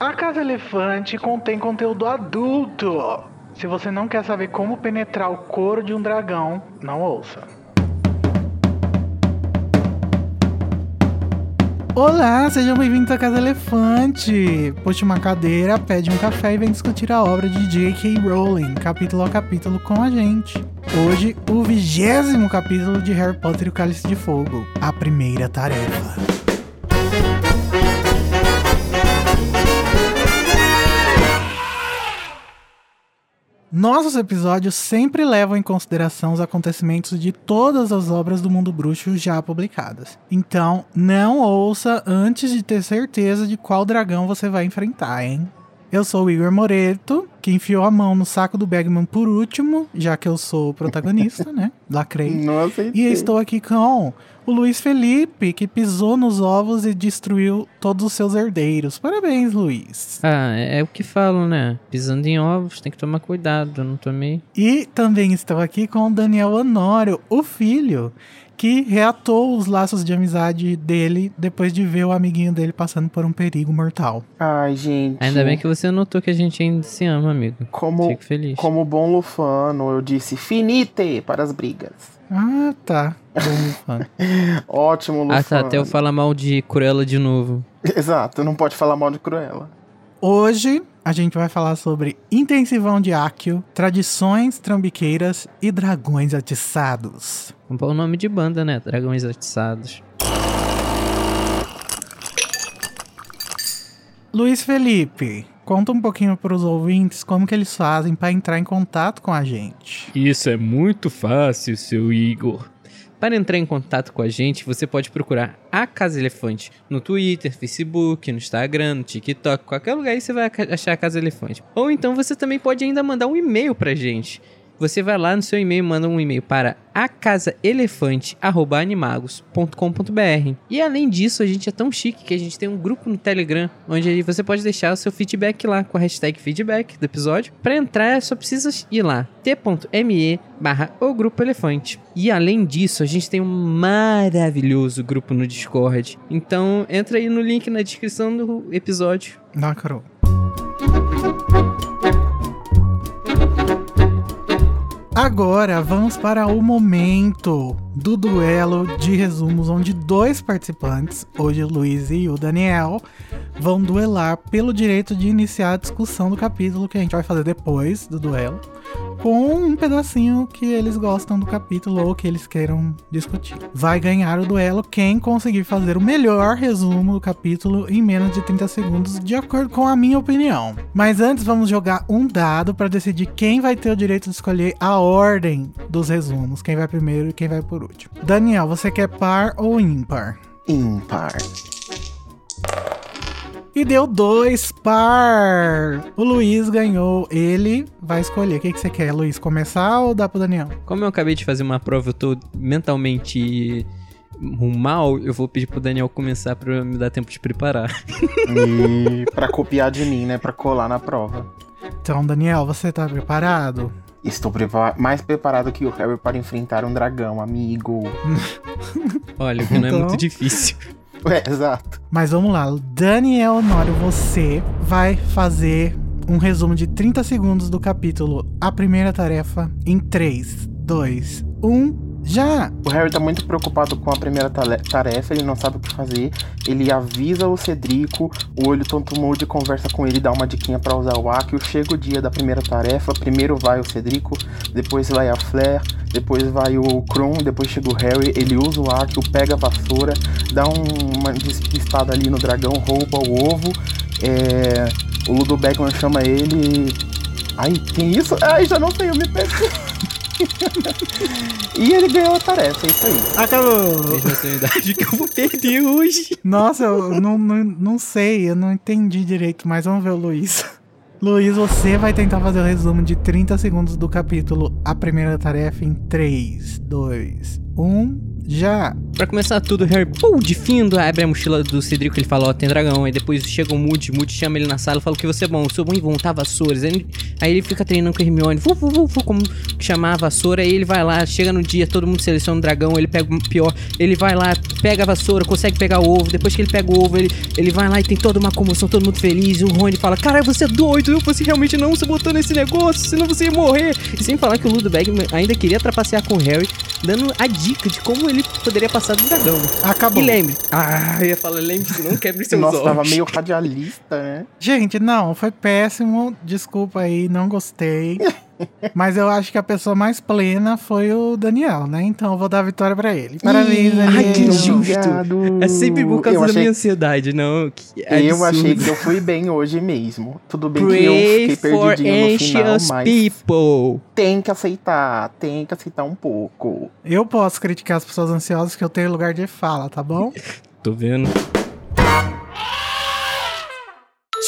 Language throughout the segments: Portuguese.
A Casa Elefante contém conteúdo adulto. Se você não quer saber como penetrar o couro de um dragão, não ouça. Olá, sejam bem-vindos à Casa Elefante. Puxe uma cadeira, pede um café e vem discutir a obra de J.K. Rowling, capítulo a capítulo, com a gente. Hoje, o vigésimo capítulo de Harry Potter e o Cálice de Fogo, a primeira tarefa. Nossos episódios sempre levam em consideração os acontecimentos de todas as obras do mundo bruxo já publicadas. Então, não ouça antes de ter certeza de qual dragão você vai enfrentar, hein? Eu sou o Igor Moreto, que enfiou a mão no saco do Bagman por último, já que eu sou o protagonista, né? Lacrei. Nossa, E estou aqui com o Luiz Felipe, que pisou nos ovos e destruiu todos os seus herdeiros. Parabéns, Luiz. Ah, é, é o que falam, né? Pisando em ovos, tem que tomar cuidado, eu não tomei. E também estou aqui com o Daniel Honório, o filho, que reatou os laços de amizade dele depois de ver o amiguinho dele passando por um perigo mortal. Ai, gente. Ainda bem que você notou que a gente ainda se ama, amigo. Como, Fico feliz. como bom lufano, eu disse finite para as brigas. Ah, tá. Bom, fã. Ótimo, lufano. Ah, tá, até eu falar mal de Cruella de novo. Exato, não pode falar mal de Cruella. Hoje a gente vai falar sobre intensivão de Áquio, tradições trambiqueiras e dragões atiçados. Um bom nome de banda, né? Dragões Atiçados. Luiz Felipe, conta um pouquinho para os ouvintes como que eles fazem para entrar em contato com a gente. Isso é muito fácil, seu Igor. Para entrar em contato com a gente, você pode procurar a Casa Elefante no Twitter, Facebook, no Instagram, no TikTok, qualquer lugar aí você vai achar a Casa Elefante. Ou então você também pode ainda mandar um e-mail pra gente. Você vai lá no seu e-mail manda um e-mail para acasaelefante@animagos.com.br. E além disso, a gente é tão chique que a gente tem um grupo no Telegram onde você pode deixar o seu feedback lá com a hashtag feedback do episódio. Para entrar, só precisa ir lá t.me barra o grupo elefante. E além disso, a gente tem um maravilhoso grupo no Discord. Então entra aí no link na descrição do episódio. Não, Carol. Agora vamos para o momento do duelo de resumos, onde dois participantes, hoje o Luiz e o Daniel, vão duelar pelo direito de iniciar a discussão do capítulo que a gente vai fazer depois do duelo, com um pedacinho que eles gostam do capítulo ou que eles queiram discutir. Vai ganhar o duelo quem conseguir fazer o melhor resumo do capítulo em menos de 30 segundos, de acordo com a minha opinião. Mas antes vamos jogar um dado para decidir quem vai ter o direito de escolher a ordem dos resumos, quem vai primeiro e quem vai por último. Daniel, você quer par ou ímpar? Ímpar. E deu dois par. O Luiz ganhou. Ele vai escolher. O que, que você quer, Luiz? Começar ou dar pro Daniel? Como eu acabei de fazer uma prova, eu tô mentalmente mal, eu vou pedir pro Daniel começar pra me dar tempo de preparar. E pra copiar de mim, né? Pra colar na prova. Então, Daniel, você tá preparado? Estou prepa- mais preparado que o Harry para enfrentar um dragão, amigo. Olha, o que não é Então. muito difícil. É, exato. Mas vamos lá. Daniel Honório, você vai fazer um resumo de 30 segundos do capítulo A Primeira Tarefa em 3, 2, 1. Já! O Harry tá muito preocupado com a primeira tarefa, ele não sabe o que fazer. Ele avisa o Cedrico, o olho tonto mude conversa com ele, dá uma diquinha pra usar o Accio. Chega o dia da primeira tarefa, primeiro vai o Cedrico, depois vai a Flair, depois vai o Kron, depois chega o Harry, ele usa o Accio, pega a vassoura, dá um- uma despistada ali no dragão, rouba o ovo. É, o Ludo Beckman chama ele. Ai, tem isso? Ai, já não sei, eu me perdi. e ele ganhou a tarefa, é isso aí. Acabou! Mesma sanidade que eu vou perder hoje. Nossa, eu não, não, não sei, eu não entendi direito, mas vamos ver o Luiz. Luiz, você vai tentar fazer o resumo de 30 segundos do capítulo A Primeira Tarefa em 3, 2, 1, Já. Pra começar tudo, Harry, pum, de findo, abre a mochila do Cedrico, ele fala, ó, tem dragão. Aí depois chega o Moody, Moody chama ele na sala fala que você é bom, eu sou bom em montar vassouras. Aí ele, aí ele fica treinando com a Hermione, fu, fu, fu, fu, como chamar a vassoura. Aí ele vai lá, chega no dia, todo mundo seleciona um dragão, ele pega o pior. Ele vai lá, pega a vassoura, consegue pegar o ovo. Depois que ele pega o ovo, ele, ele vai lá e tem toda uma comoção, todo mundo feliz. E o Rony fala, cara, você é doido, fosse realmente não, você botou nesse negócio, senão você ia morrer. E sem falar que o Ludwig ainda queria trapacear com o Harry, dando a dica de como ele poderia passar do dragão. Acabou. E lembre. Ah, eu ia falar, lembre que não quebre seus Nossa, olhos. tava meio radialista, né? Gente, não, foi péssimo. Desculpa aí, não gostei. Mas eu acho que a pessoa mais plena foi o Daniel, né? Então eu vou dar a vitória pra ele. Parabéns, Ih, Daniel. Ai, que justo. É sempre por causa Eu da achei- minha ansiedade, não. Que Eu absurdo. achei que eu fui bem hoje mesmo. Tudo bem que eu Pray fiquei for perdidinho no final, anxious mas people. tem que aceitar, tem que aceitar um pouco. Eu posso criticar as pessoas ansiosas que eu tenho lugar de fala, tá bom? Tô vendo.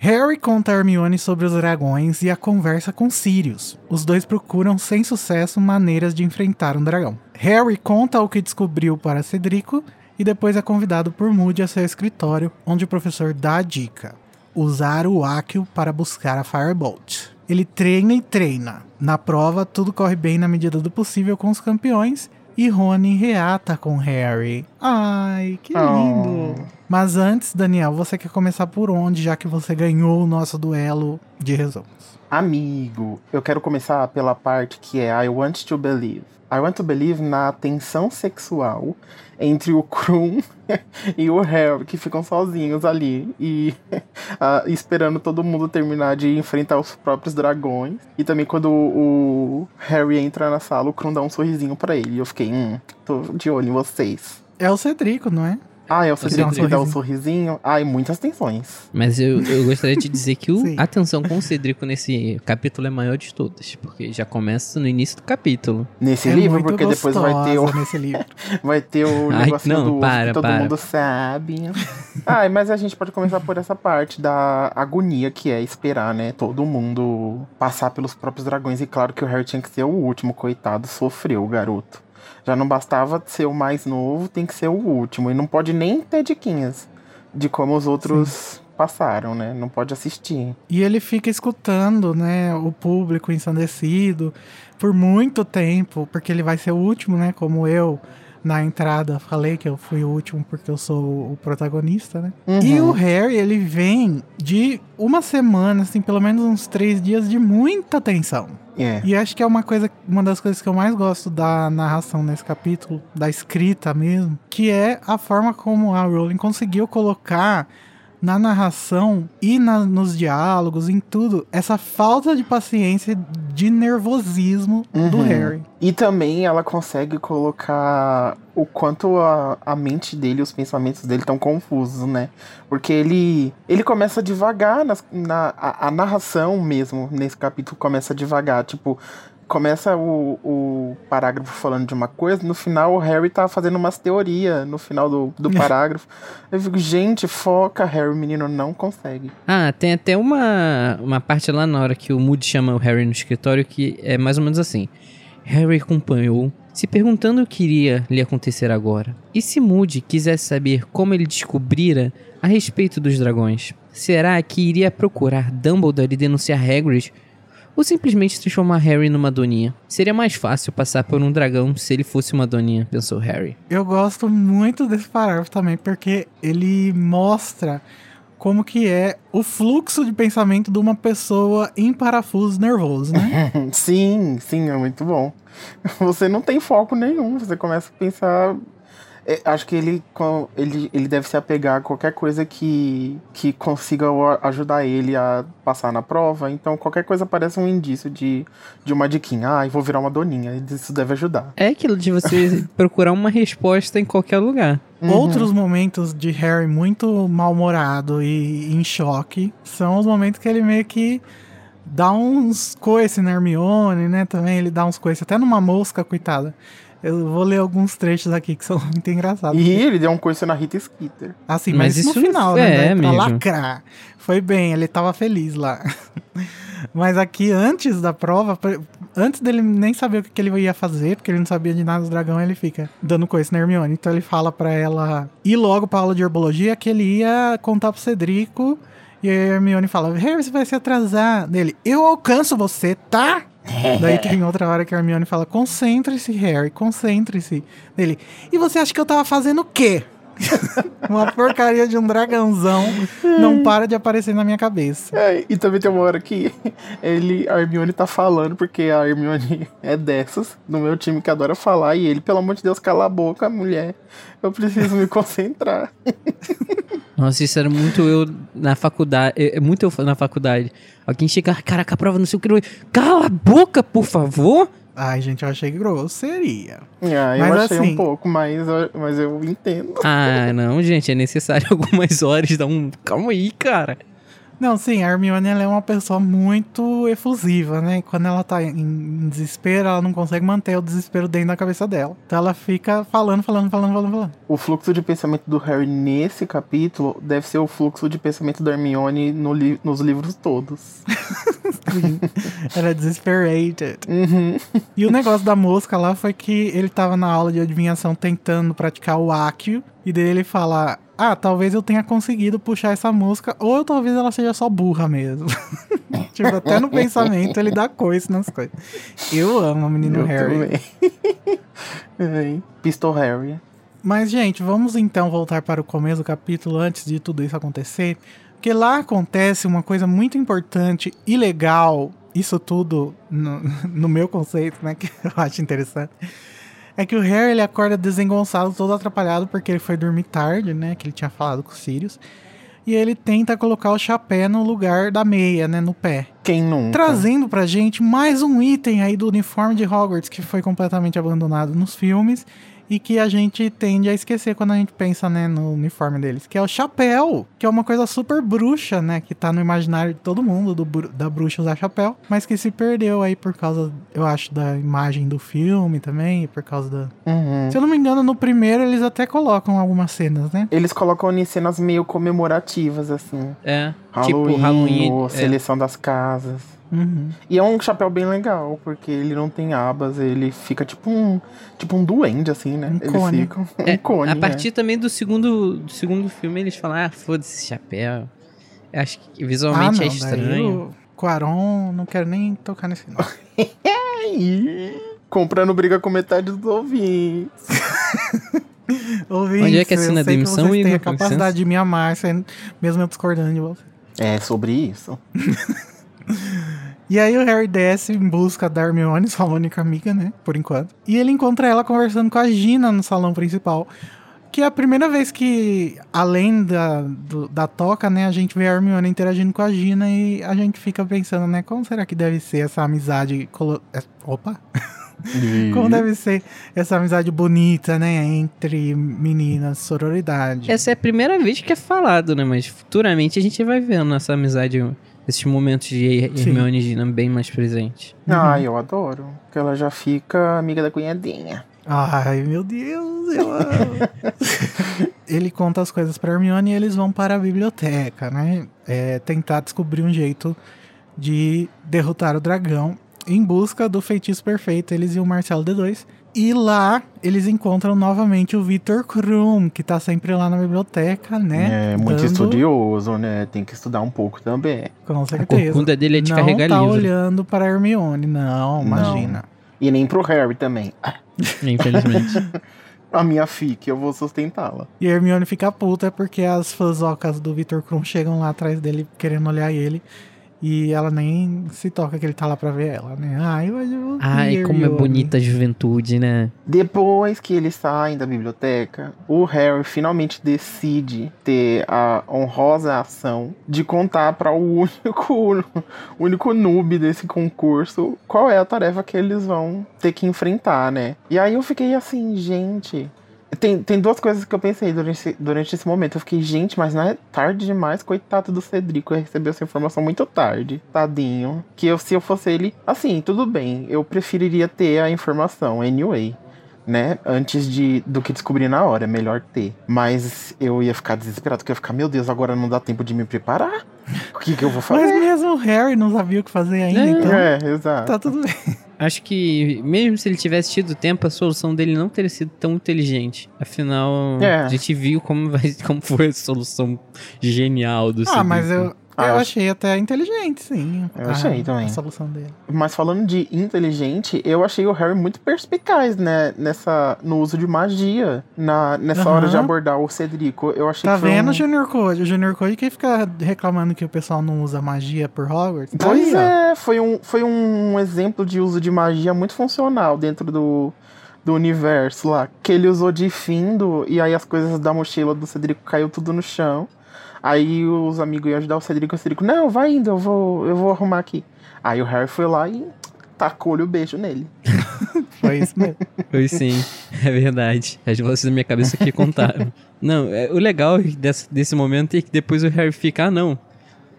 Harry conta a Hermione sobre os dragões e a conversa com Sirius. Os dois procuram sem sucesso maneiras de enfrentar um dragão. Harry conta o que descobriu para Cedrico e depois é convidado por Moody a seu escritório, onde o professor dá a dica: usar o Accio para buscar a Firebolt. Ele treina e treina. Na prova, tudo corre bem na medida do possível com os campeões e Rony reata com Harry. Ai, que lindo! Oh. Mas antes, Daniel, você quer começar por onde, já que você ganhou o nosso duelo de resumos? Amigo, eu quero começar pela parte que é I want to believe. I want to believe na tensão sexual entre o Krum e o Harry, que ficam sozinhos ali e ah, esperando todo mundo terminar de enfrentar os próprios dragões. E também quando o, Harry entra na sala, o Krum dá um sorrisinho pra ele. E eu fiquei, hum, tô de olho em vocês. É o Cedrico, não é? Ah, é o dá um que um sorrisinho. Ai, muitas tensões. Mas eu, eu gostaria de dizer que o, a tensão com o Cedrico nesse capítulo é maior de todas. Porque já começa no início do capítulo. Nesse é livro, porque depois vai ter o, nesse livro. Vai ter o Ai, negocinho não, do para, que todo para. mundo sabe. Ai, mas a gente pode começar por essa parte da agonia que é esperar, né? Todo mundo passar pelos próprios dragões. E claro que o Harry tinha que ser o último, coitado. Sofreu o garoto. Já não bastava ser o mais novo, tem que ser o último. E não pode nem ter diquinhas de como os outros passaram, né? Não pode assistir. E ele fica escutando, né, o público ensandecido por muito tempo, porque ele vai ser o último, né, como eu na entrada falei que eu fui o último porque eu sou o protagonista, né? E Uhum. o Harry, ele vem de uma semana, assim, pelo menos uns três dias de muita tensão. É. E acho que é uma coisa, uma das coisas que eu mais gosto da narração nesse capítulo, da escrita mesmo, que é a forma como a Rowling conseguiu colocar na narração e na- nos diálogos, em tudo, essa falta de paciência, de nervosismo do Uhum. Harry. E também ela consegue colocar o quanto a, a mente dele, os pensamentos dele estão confusos, né? Porque ele ele começa devagar nas- na a, a narração mesmo nesse capítulo começa devagar, tipo começa o, o parágrafo falando de uma coisa, no final o Harry tá fazendo umas teorias no final do, do parágrafo. Eu fico, gente, foca, Harry, o menino não consegue. Ah, tem até uma, uma parte lá na hora que o Moody chama o Harry no escritório que é mais ou menos assim. Harry acompanhou, se perguntando o que iria lhe acontecer agora. E se Moody quisesse saber como ele descobrira a respeito dos dragões? Será que iria procurar Dumbledore e denunciar Hagrid? Ou simplesmente transformar Harry numa doninha? Seria mais fácil passar por um dragão se ele fosse uma doninha, pensou Harry. Eu gosto muito desse parágrafo também, porque ele mostra como que é o fluxo de pensamento de uma pessoa em parafuso nervoso, né? Sim, sim, é muito bom. Você não tem foco nenhum, você começa a pensar. É, acho que ele, ele, ele deve se apegar a qualquer coisa que, que consiga ajudar ele a passar na prova. Então, qualquer coisa parece um indício de, de uma diquinha. Ah, eu vou virar uma doninha. Isso deve ajudar. É aquilo de você procurar uma resposta em qualquer lugar. Uhum. Outros momentos de Harry muito mal-humorado e em choque são os momentos que ele meio que dá uns coices na Hermione, né? Também ele dá uns coices até numa mosca, coitada. Eu vou ler alguns trechos aqui que são muito engraçados. E ele deu um coice na Rita Skeeter. Assim, Mas mas, isso no final, é né? Daí pra mesmo. lacrar. Foi bem, ele tava feliz lá. Mas aqui, antes da prova, antes dele nem saber o que, ele ia fazer, porque ele não sabia de nada do dragão, ele fica dando coisa na Hermione. Então ele fala pra ela ir logo pra aula de herbologia, que ele ia contar pro Cedrico. E a Hermione fala, Harry, você vai se atrasar. Dele, eu alcanço você, tá? Daí tem outra hora que a Hermione fala, concentre-se, Harry, concentre-se. Dele, e você acha que eu tava fazendo o quê? Uma porcaria de um dragãozão não para de aparecer na minha cabeça. É, e também tem uma hora que ele, a Hermione tá falando, porque a Hermione é dessas, do meu time que adora falar, e ele, pelo amor de Deus, cala a boca, mulher. Eu preciso me concentrar. Nossa, isso era muito eu na faculdade. É é muito eu na faculdade. Alguém chega, "Ah, caraca, a prova não sei o que. Cala a boca, por favor. Ai, gente, eu achei grosseria. Ah, eu Mas achei assim- um pouco, mas, eu- mas eu entendo. Ah, não, gente, é necessário algumas horas dar um. Calma aí, cara. Não, sim, a Hermione é uma pessoa muito efusiva, né? Quando ela tá em- desespero, ela não consegue manter o desespero dentro da cabeça dela. Então ela fica falando, falando, falando, falando, falando. O fluxo de pensamento do Harry nesse capítulo deve ser o fluxo de pensamento da Hermione no li- nos livros todos. Ela é desesperated. Uhum. E o negócio da mosca lá foi que ele tava na aula de adivinhação tentando praticar o Accio. E daí ele fala: Ah, talvez eu tenha conseguido puxar essa mosca, ou talvez ela seja só burra mesmo. tipo, até no pensamento ele dá coisa nas coisas. Eu amo o menino Eu Harry. também. Pistol Harry. Mas, gente, vamos então voltar para o começo do capítulo antes de tudo isso acontecer. Porque lá acontece uma coisa muito importante e legal, isso tudo no, no meu conceito, né? Que eu acho interessante. É que o Harry ele acorda desengonçado, todo atrapalhado, porque ele foi dormir tarde, né? Que ele tinha falado com o Sirius. E ele tenta colocar o chapéu no lugar da meia, né? No pé. Quem nunca? Trazendo pra gente mais um item aí do uniforme de Hogwarts que foi completamente abandonado nos filmes e que a gente tende a esquecer quando a gente pensa, né, no uniforme deles, que é o chapéu, que é uma coisa super bruxa, né, que tá no imaginário de todo mundo, do, da bruxa usar chapéu, mas que se perdeu aí por causa, eu acho, da imagem do filme também, e por causa da... Uhum. Se eu não me engano, no primeiro eles até colocam algumas cenas, né? Eles colocam em cenas meio comemorativas, assim. É. Halloween, tipo, Halloween. ou é. seleção das casas. Uhum. E é um chapéu bem legal, porque ele não tem abas, ele fica tipo um. Tipo um duende, assim, né? Um Eles cone. ficam. É, um cone. a né? partir também do segundo, do segundo filme, eles falam, ah, foda-se esse chapéu. Eu acho que visualmente é daí estranho. o Quaron, não quero nem tocar nesse não. Ih, Comprando briga com metade dos ouvintes. Ouvintes, Onde é que assina a sei que demissão, têm a capacidade de me amar, sem- mesmo eu discordando de você. É sobre isso. E aí o Harry desce em busca da Hermione, sua única amiga, né? Por enquanto. E ele encontra ela conversando com a Gina no salão principal. Que é a primeira vez que, além da, do- da toca, né, a gente vê a Hermione interagindo com a Gina e a gente fica pensando, né, como será que deve ser essa amizade. Colo... é- Opa! Como deve ser essa amizade bonita, né, entre meninas, sororidade. Essa é a primeira vez que é falado, né? Mas futuramente a gente vai vendo essa amizade, esses momentos de. Hermione e Gina bem mais presentes. Ah, eu adoro. Porque ela já fica amiga da cunhadinha. Ai, meu Deus, eu amo. Ele conta as coisas pra Hermione e eles vão para a biblioteca, né? É, tentar descobrir um jeito de derrotar o dragão em busca do feitiço perfeito, eles e o Marcelo D2. E lá eles encontram novamente o Victor Krum, que tá sempre lá na biblioteca, né? É muito Dando- estudioso, né? Tem que estudar um pouco também. Com A certeza. corcunda dele é de não carregar tá livro. olhando para a Hermione, não, imagina. E nem pro Harry também. Infelizmente. A minha fique, eu vou sustentá-la. E a Hermione fica puta porque as fãzocas do Victor Krum chegam lá atrás dele querendo olhar ele. E ela nem se toca que ele tá lá pra ver ela, né? Ai, mas eu Ai, como é bonita a juventude, né? Depois que eles saem da biblioteca, o Harry finalmente decide ter a honrosa ação de contar para o único, único noob desse concurso qual é a tarefa que eles vão ter que enfrentar, né? E aí eu fiquei assim, gente, tem, tem duas coisas que eu pensei durante, durante esse momento. Eu fiquei, gente, mas não é tarde demais, coitado do Cedrico. Recebeu essa informação muito tarde, tadinho. Que eu, se eu fosse ele, assim, tudo bem. Eu preferiria ter a informação, anyway. Né? Antes de do que descobrir na hora, é melhor ter. Mas eu ia ficar desesperado, porque eu ia ficar, meu Deus, agora não dá tempo de me preparar. O que, que eu vou fazer? Mas mesmo o Harry não sabia o que fazer ainda, É. então. É, exato. Tá tudo bem. Acho que, mesmo se ele tivesse tido tempo, a solução dele não teria sido tão inteligente. Afinal, É. a gente viu como, vai, como foi a solução genial do Ah, mas eu, eu eu achei até inteligente, sim. Eu a- achei também. A solução dele. Mas falando de inteligente, eu achei o Harry muito perspicaz, né? Nessa, no uso de magia. Na, nessa Aham. hora de abordar o Cedrico. Eu achei Tá que foi vendo, um... Junior Code? O Junior Code que fica reclamando que o pessoal não usa magia por Hogwarts. Tá Pois aí, ó. é, foi um, foi um exemplo de uso de magia muito funcional dentro do, do universo lá. Que ele usou de findo e aí as coisas da mochila do Cedrico caiu tudo no chão. Aí os amigos iam ajudar o Cedrico, o Cedrico, não, vai indo, eu vou, eu vou arrumar aqui. Aí o Harry foi lá e tacou-lhe o beijo nele. Foi isso mesmo. Foi sim, é verdade. As vozes da minha cabeça que contaram. Não, é, o legal desse, desse momento é que depois o Harry fica, ah, não.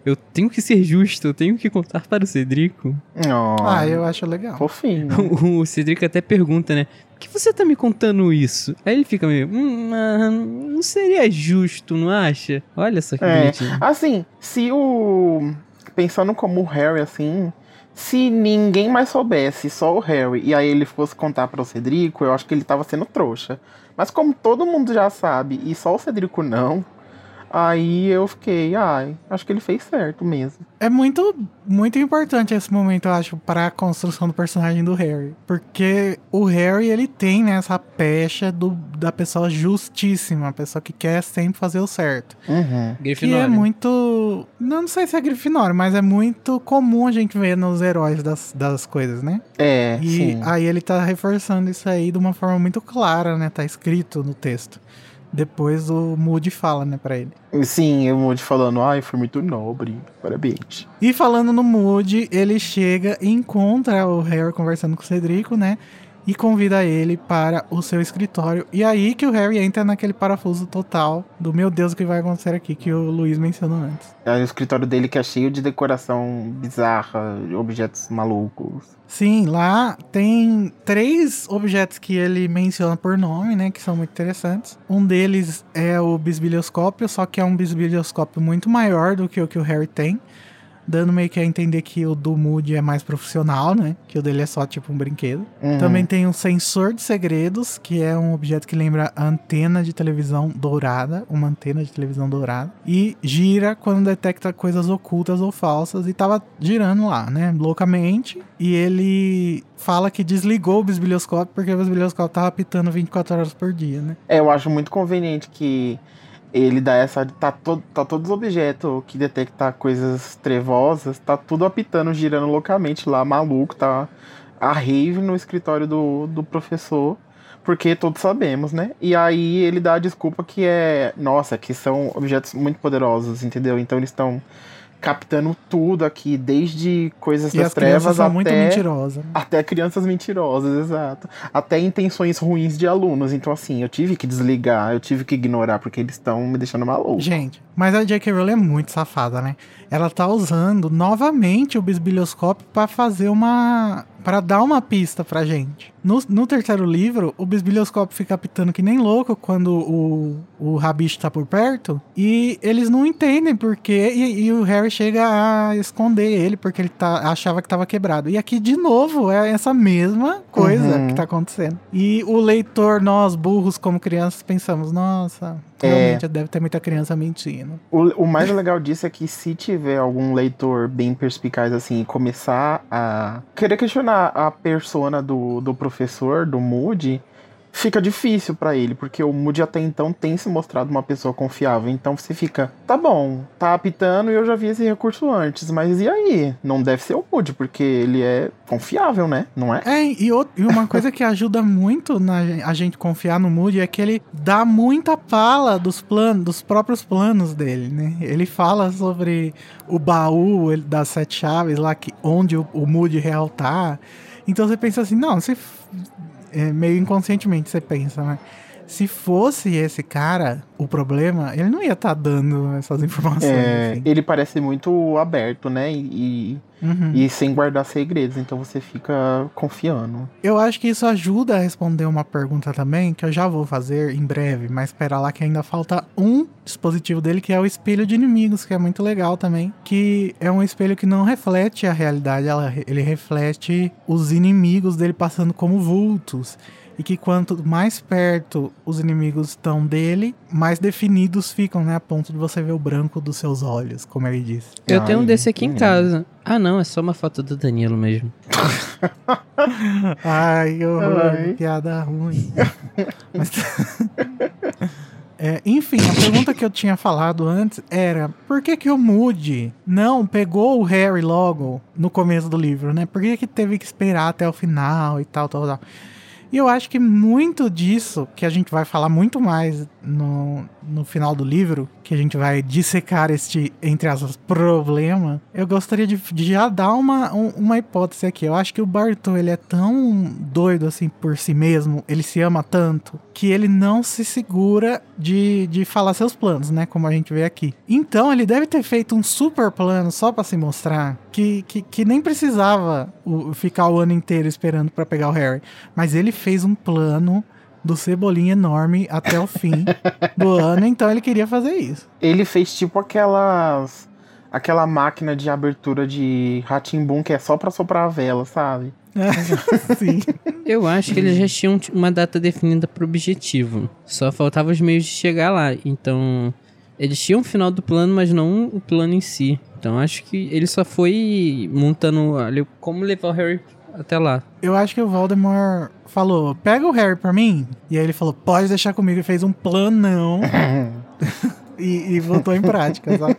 Eu tenho que ser justo, eu tenho que contar para o Cedrico. Oh, Ah, eu acho legal. Fofinho. O, o Cedrico até pergunta, né? Por que você tá me contando isso? Aí ele fica meio, hum, ah, não seria justo, não acha? Olha só que É. bonitinho. Assim, se o. Pensando como o Harry, assim. Se ninguém mais soubesse, só o Harry, e aí ele fosse contar para o Cedrico, eu acho que ele tava sendo trouxa. Mas como todo mundo já sabe, e só o Cedrico não, aí eu fiquei, ai, acho que ele fez certo mesmo. É muito, muito importante esse momento, eu acho, para a construção do personagem do Harry. Porque o Harry, ele tem, né, essa pecha do, da pessoa justíssima, a pessoa que quer sempre fazer o certo. Uhum. Grifinória. é muito. Não sei se é Grifinória, mas é muito comum a gente ver nos heróis das, das coisas, né? É, E sim. aí ele tá reforçando isso aí de uma forma muito clara, né? Tá escrito no texto. Depois o Moody fala, né, pra ele. Sim, o Moody falando, ai, foi muito nobre, parabéns. E falando no Moody, ele chega e encontra o Harry conversando com o Cedrico, né? E convida ele para o seu escritório. E aí que o Harry entra naquele parafuso total do meu Deus, o que vai acontecer aqui, que o Luiz mencionou antes. É o escritório dele que é cheio de decoração bizarra, objetos malucos. Sim, lá tem três objetos que ele menciona por nome, né? Que são muito interessantes. Um deles é o bisbilhoscópio, só que é um bisbilhoscópio muito maior do que o que o Harry tem. Dando meio que a entender que o do Moody é mais profissional, né? Que o dele é só tipo um brinquedo. Uhum. Também tem um sensor de segredos, que é um objeto que lembra a antena de televisão dourada, uma antena de televisão dourada, e gira quando detecta coisas ocultas ou falsas e tava girando lá, né, loucamente. E ele fala que desligou o bisbilhoscópio porque o bisbilhoscópio tava apitando 24 horas por dia, né? É, eu acho muito conveniente que ele dá essa. Tá, todo, tá todos os objetos que detectar coisas trevosas, tá tudo apitando, girando loucamente lá, maluco, tá a rave no escritório do, do professor. Porque todos sabemos, né? E aí ele dá a desculpa que é. Nossa, que são objetos muito poderosos, entendeu? Então eles estão captando tudo aqui, desde coisas E das trevas são até. muito mentirosas. né? Até crianças mentirosas, exato. Até intenções ruins de alunos. Então, assim, eu tive que desligar, eu tive que ignorar, porque eles estão me deixando maluco. Gente, mas a J.K. Rowling é muito safada, né? Ela tá usando novamente o bisbilhoscópio pra fazer uma. para dar uma pista pra gente. No, no terceiro livro, o bisbilhoscópio fica apitando que nem louco quando o, o rabicho tá por perto. E eles não entendem porque. E, e o Harry chega a esconder ele porque ele tá, achava que tava quebrado. E aqui, de novo, é essa mesma coisa Uhum. que tá acontecendo. E o leitor, nós burros como crianças, pensamos: nossa, É. realmente deve ter muita criança mentindo. O, o mais legal disso é que se tiver algum leitor bem perspicaz assim começar a querer questionar a persona do, do professor, do Moody, fica difícil pra ele, porque o Moody até então tem se mostrado uma pessoa confiável. Então você fica, tá bom, tá apitando e eu já vi esse recurso antes, mas e aí? Não deve ser o Moody, porque ele é confiável, né? Não é? É, e, e uma coisa que ajuda muito na a gente confiar no Moody é que ele dá muita fala dos planos, dos próprios planos dele, né? Ele fala sobre o baú ele- das sete chaves lá, que, onde o, o Moody real tá. Então você pensa assim, não, é, meio inconscientemente você pensa, né? Se fosse esse cara o problema, ele não ia estar dando essas informações. É, assim. ele parece muito aberto, né? E, Uhum. e sem guardar segredos, então você fica confiando. Eu acho que isso ajuda a responder uma pergunta também, que eu já vou fazer em breve, mas espera lá que ainda falta um dispositivo dele, que é o espelho de inimigos, que é muito legal também. Que é um espelho que não reflete a realidade, ela- ele reflete os inimigos dele passando como vultos. E que quanto mais perto os inimigos estão dele, mais definidos ficam, né? A ponto de você ver o branco dos seus olhos, como ele disse. Eu tenho um Ai, desse aqui em que casa. Ah, não, é só uma foto do Danilo mesmo. Ai, que horror, Ai. piada ruim. Mas- É, enfim, a pergunta que eu tinha falado antes era por que que o Moody não pegou o Harry logo no começo do livro, né? Por que que teve que esperar até o final e tal, tal, tal. E eu acho que muito disso, que a gente vai falar muito mais no, no final do livro, que a gente vai dissecar este, entre aspas, problema, eu gostaria de, de já dar uma, um- uma hipótese aqui. Eu acho que o Bartô, ele é tão doido assim por si mesmo, ele se ama tanto, que ele não se segura de, de falar seus planos, né? Como a gente vê aqui. Então, ele deve ter feito um super plano só pra se mostrar que, que, que nem precisava o- ficar o ano inteiro esperando pra pegar o Harry. Mas ele fez um plano do Cebolinha enorme até o fim do ano, então ele queria fazer isso. Ele fez tipo aquelas. Aquela máquina de abertura de Ratimbum que é só pra soprar a vela, sabe? Sim. Eu acho que eles já tinham t- uma data definida pro objetivo. Só faltava os meios de chegar lá. Então, eles tinham o final do plano, mas não o plano em si. Então, acho que ele só foi montando ali como levar o Harry até lá. Eu acho que o Voldemort falou: pega o Harry pra mim. E aí ele falou: pode deixar comigo. E fez um planão. e, e botou em prática, sabe?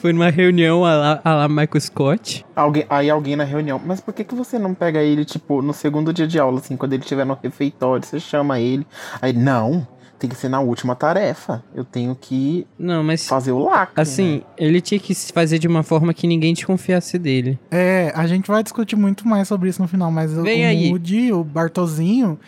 Foi numa reunião a lá, a lá Michael Scott. Alguém, aí alguém na reunião, mas por que, que você não pega ele, tipo, no segundo dia de aula, assim, quando ele estiver no refeitório, você chama ele. Aí, não, tem que ser na última tarefa. Eu tenho que Não, mas fazer o lacre. assim, né? ele tinha que se fazer de uma forma que ninguém desconfiasse dele. É, a gente vai discutir muito mais sobre isso no final, mas o- Vem o aí. Moody, o Bartozinho,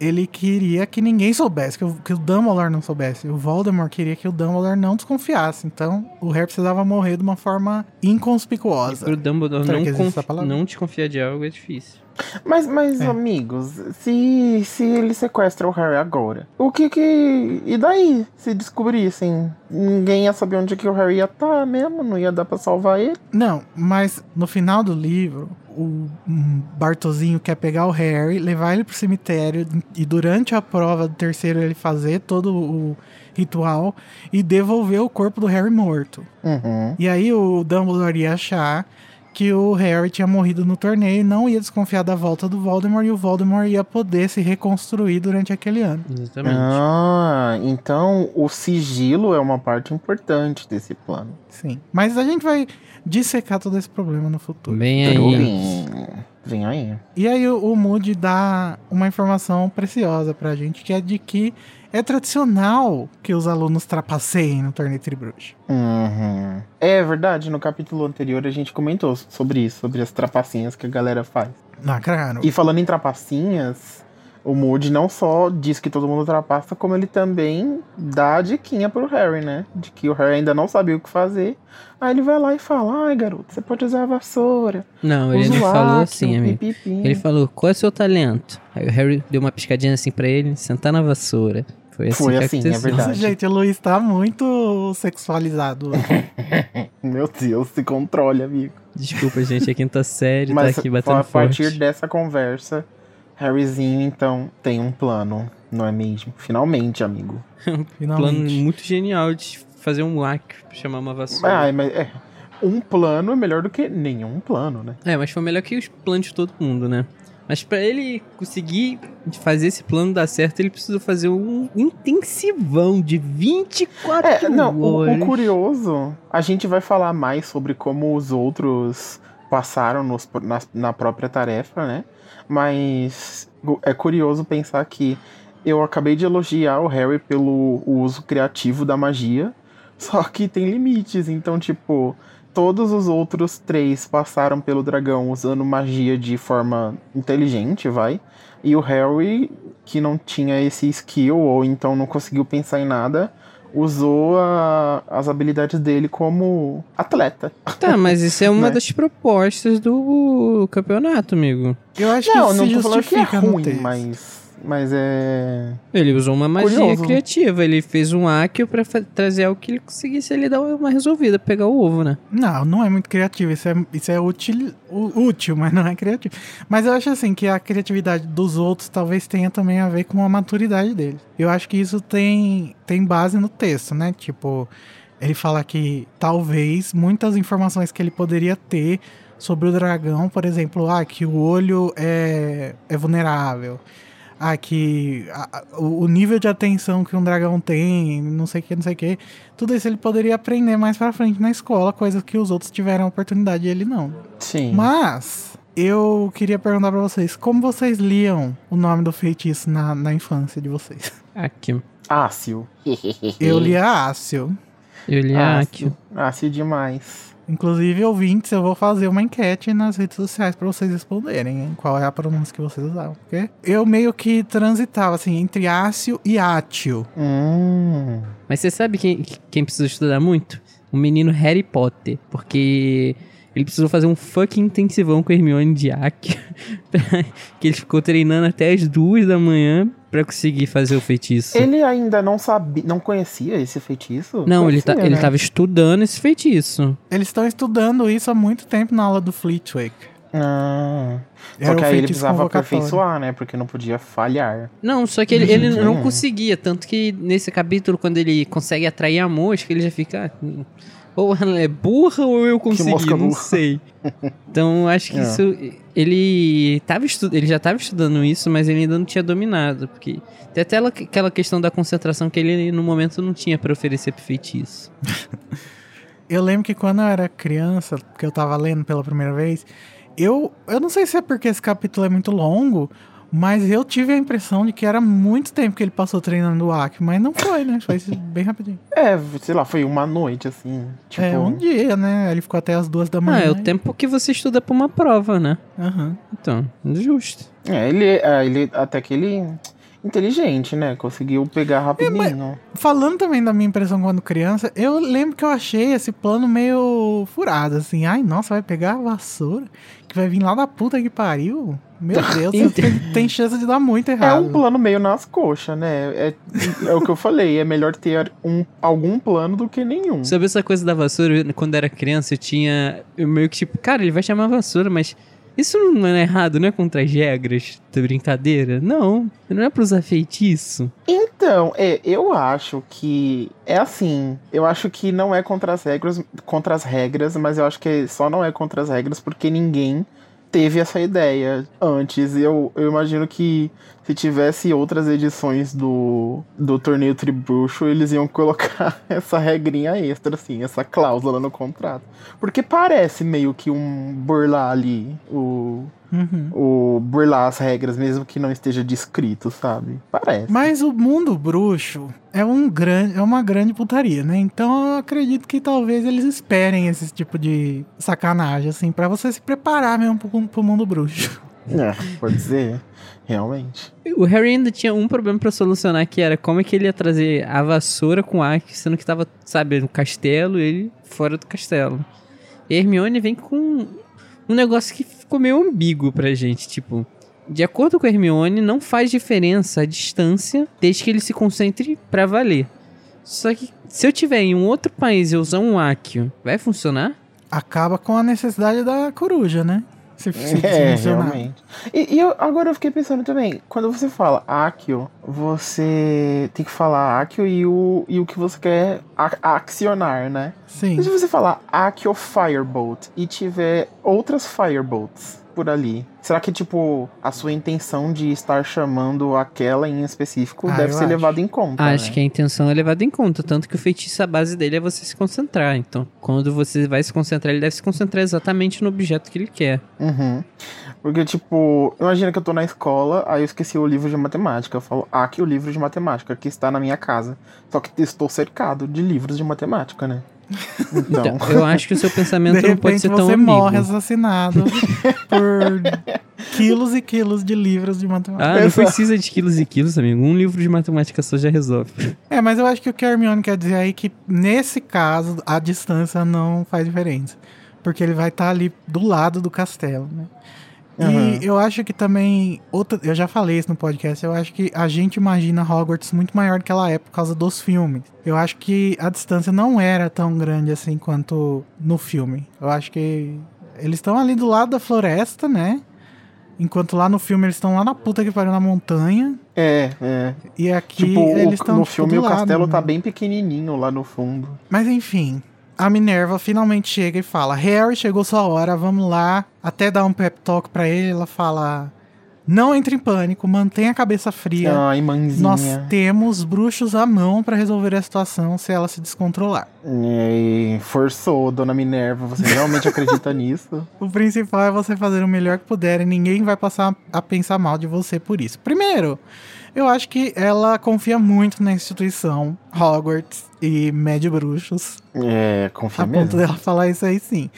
ele queria que ninguém soubesse, que o, que o Dumbledore não soubesse. O Voldemort queria que o Dumbledore não desconfiasse. Então, o Harry precisava morrer de uma forma inconspicuosa. Pro Dumbledore Será não, não desconfiar de algo é difícil. Mas, mas É. amigos, se, se ele sequestra o Harry agora, o que que. E daí? Se descobrissem, ninguém ia saber onde que o Harry ia estar mesmo, não ia dar pra salvar ele. Não, mas no final do livro, o um, Bartozinho quer pegar o Harry, levar ele pro cemitério e durante a prova do terceiro ele fazer todo o ritual e devolver o corpo do Harry morto. Uhum. E aí o Dumbledore ia achar que o Harry tinha morrido no torneio e não ia desconfiar da volta do Voldemort e o Voldemort ia poder se reconstruir durante aquele ano. Exatamente. Ah, então o sigilo é uma parte importante desse plano. Sim. Mas a gente vai dissecar todo esse problema no futuro. Bem aí. Bem. Vem aí. E aí o, Moody dá uma informação preciosa pra gente, que é de que é tradicional que os alunos trapaceiem no torneio Tribruxo. Uhum. É verdade, no capítulo anterior a gente comentou sobre isso, sobre as trapacinhas que a galera faz. Ah, claro. E falando em trapacinhas, o Moody não só diz que todo mundo trapassa, como ele também dá a diquinha pro Harry, né? De que o Harry ainda não sabia o que fazer. Aí ele vai lá e fala: Ai, garoto, você pode usar a vassoura. Não, ele não falou assim, amigo. pipipi." Ele falou, qual é o seu talento? Aí o Harry deu uma piscadinha assim pra ele, sentar na vassoura. Foi assim Foi que assim, é aconteceu. verdade. Nossa, gente, o Luiz tá muito sexualizado. Meu Deus, se controle, amigo. Desculpa, gente, é quinta série, Mas tá aqui a batendo partir forte. dessa conversa, Harryzinho, então, tem um plano, não é mesmo? Finalmente, amigo. Plano Finalmente. muito genial de fazer um lacre, chamar uma vassoura. Ai, mas é. Um plano é melhor do que nenhum plano, né? É, mas foi melhor que os planos de todo mundo, né? Mas pra ele conseguir fazer esse plano dar certo, ele precisa fazer um intensivão de 24 É, não, o, horas. o curioso, a gente vai falar mais sobre como os outros passaram nos- na, na própria tarefa, né? Mas é curioso pensar que eu acabei de elogiar o Harry pelo uso criativo da magia, só que tem limites, então, tipo, todos os outros três passaram pelo dragão usando magia de forma inteligente, vai. E o Harry, que não tinha esse skill, ou então não conseguiu pensar em nada, usou a- as habilidades dele como atleta. Tá, mas isso é uma Né? das propostas do campeonato, amigo. Eu acho não, que não isso tô se falando que é justifica no ruim, texto. mas, mas é. Ele usou uma magia Curioso. criativa. Ele fez um Akio pra fa- trazer algo que ele conseguisse ele dar uma resolvida, pegar o ovo, né? Não, não é muito criativo. Isso é, isso é útil, útil, mas não é criativo. Mas eu acho assim que a criatividade dos outros talvez tenha também a ver com a maturidade deles. Eu acho que isso tem, tem base no texto, né? Tipo, ele fala que talvez muitas informações que ele poderia ter sobre o dragão, por exemplo, ah, que o olho é, é vulnerável. Ah, que a- o nível de atenção que um dragão tem, não sei o que, não sei o que. Tudo isso ele poderia aprender mais pra frente na escola, coisas que os outros tiveram oportunidade e ele não. Sim. Mas eu queria perguntar pra vocês, como vocês liam o nome do feitiço na, na infância de vocês? Akio. Ácio. Eu lia Ácio. Eu li a Akio. Ácio demais. Inclusive, ouvintes, eu vou fazer uma enquete nas redes sociais pra vocês responderem hein, qual é a pronúncia que vocês usavam. Porque eu meio que transitava assim entre Ácio e Átio. Hum. Mas você sabe quem, quem precisa estudar muito? O menino Harry Potter. Porque ele precisou fazer um fucking intensivão com Hermione de que ele ficou treinando até as duas da manhã pra conseguir fazer o feitiço. Ele ainda não sabia, não conhecia esse feitiço? Não, ele, tá, Conhecia, ele né? tava estudando esse feitiço. Eles estão estudando isso há muito tempo na aula do Flitwick. Ah. Só Era que aí ele precisava aperfeiçoar, né? Porque não podia falhar. Não, só que ele, ele não conseguia. Tanto que nesse capítulo, quando ele consegue atrair a mosca, ele já fica. "Ah, Ou ela é burra ou eu consegui, não burra." sei. Então acho que É. isso. Ele, tava estu, ele já estava estudando isso, mas ele ainda não tinha dominado. Porque tem até ela- aquela questão da concentração que ele no momento não tinha pra oferecer pro feitiço. Eu lembro que quando eu era criança, que eu tava lendo pela primeira vez, eu, eu não sei se é porque esse capítulo é muito longo, mas eu tive a impressão de que era muito tempo que ele passou treinando o Aki, mas não foi, né? Foi bem rapidinho. É, sei lá, foi uma noite, assim. Tipo, É, um dia, né? Ele ficou até as duas da Ah, manhã. é o tempo que você estuda pra uma prova, né? Aham. Então, justo. É, ele, é, ele até que ele inteligente, né? Conseguiu pegar rapidinho. Falando também da minha impressão quando criança, eu lembro que eu achei esse plano meio furado, assim. Ai, nossa, vai pegar a vassoura que vai vir lá da puta que pariu. Meu Deus, Então- tem, tem chance de dar muito É errado. um plano meio nas coxas, né? É, é o que eu falei, é melhor ter um, algum plano do que nenhum. Sobre essa coisa da vassoura, quando era criança, eu tinha. Eu meio que tipo, cara, ele vai chamar vassoura, mas isso não é errado, não é contra as regras da brincadeira? Não, não é pra usar feitiço. Então, é, eu acho que é assim. Eu acho que não é contra as regras, contra as regras, mas eu acho que só não é contra as regras porque ninguém teve essa ideia antes. Eu, eu imagino que se tivesse outras edições do, do torneio Tribruxo, eles iam colocar essa regrinha extra, assim, essa cláusula no contrato. Porque parece meio que um burlar ali, o, Uhum. o burlar as regras, mesmo que não esteja descrito, sabe? Parece. Mas o mundo bruxo é, um grande, é uma grande putaria, né? Então eu acredito que talvez eles esperem esse tipo de sacanagem, assim, pra você se preparar mesmo pro, pro mundo bruxo. É, pode ser, realmente. O Harry ainda tinha um problema pra solucionar, que era como é que ele ia trazer a vassoura com arco, sendo que tava, sabe, no castelo e ele fora do castelo. E Hermione vem com um negócio que ficou meio ambíguo pra gente, tipo... De acordo com a Hermione, não faz diferença a distância desde que ele se concentre pra valer. Só que se eu tiver em um outro país e usar um Accio, vai funcionar? Acaba com a necessidade da coruja, né? Se É, realmente. E, e eu, agora eu fiquei pensando também, quando você fala Akio, você tem que falar Akio e o, e o que você quer accionar, né? Sim. E se você falar Akio Firebolt e tiver outras Firebolts, por ali. Será que, tipo, a sua intenção de estar chamando aquela em específico Ah, deve ser acho. levada em conta? Acho né? que a intenção é levada em conta, tanto que o feitiço, a base dele é você se concentrar. Então, quando você vai se concentrar, ele deve se concentrar exatamente no objeto que ele quer. Uhum. Porque, tipo, imagina que eu tô na escola, aí eu esqueci o livro de matemática. Eu falo, ah, aqui o livro de matemática, que está na minha casa. Só que estou cercado de livros de matemática, né? Então, Então, eu acho que o seu pensamento não pode ser tão você amigo. morre assassinado por quilos e quilos de livros de matemática. Ah, não precisa de quilos e quilos, amigo. Um livro de matemática só já resolve. É, mas eu acho que o que a Hermione quer dizer aí é que nesse caso a distância não faz diferença. Porque ele vai estar ali do lado do castelo, né? Uhum. E eu acho que também. Outra, eu já falei isso no podcast. Eu acho que a gente imagina Hogwarts muito maior do que ela é por causa dos filmes. Eu acho que a distância não era tão grande assim quanto no filme. Eu acho que eles estão ali do lado da floresta, né? Enquanto lá no filme eles estão lá na puta que pariu na montanha. é, é. E aqui Tipo, eles estão no tipo, filme o lado, castelo né? tá bem pequenininho lá no fundo. Mas enfim, a Minerva finalmente chega e fala: Harry, chegou sua hora, vamos lá. Até dar um pep talk pra ele. Ela fala: Não entre em pânico, mantenha a cabeça fria. Ai, mãezinha. Nós temos bruxos à mão pra resolver a situação se ela se descontrolar. E forçou, dona Minerva. Você realmente acredita nisso? O principal é você fazer o melhor que puder e ninguém vai passar a pensar mal de você por isso. Primeiro, eu acho que ela confia muito na instituição Hogwarts e Mad Bruxos. É, confia A ponto mesmo. dela falar isso aí sim.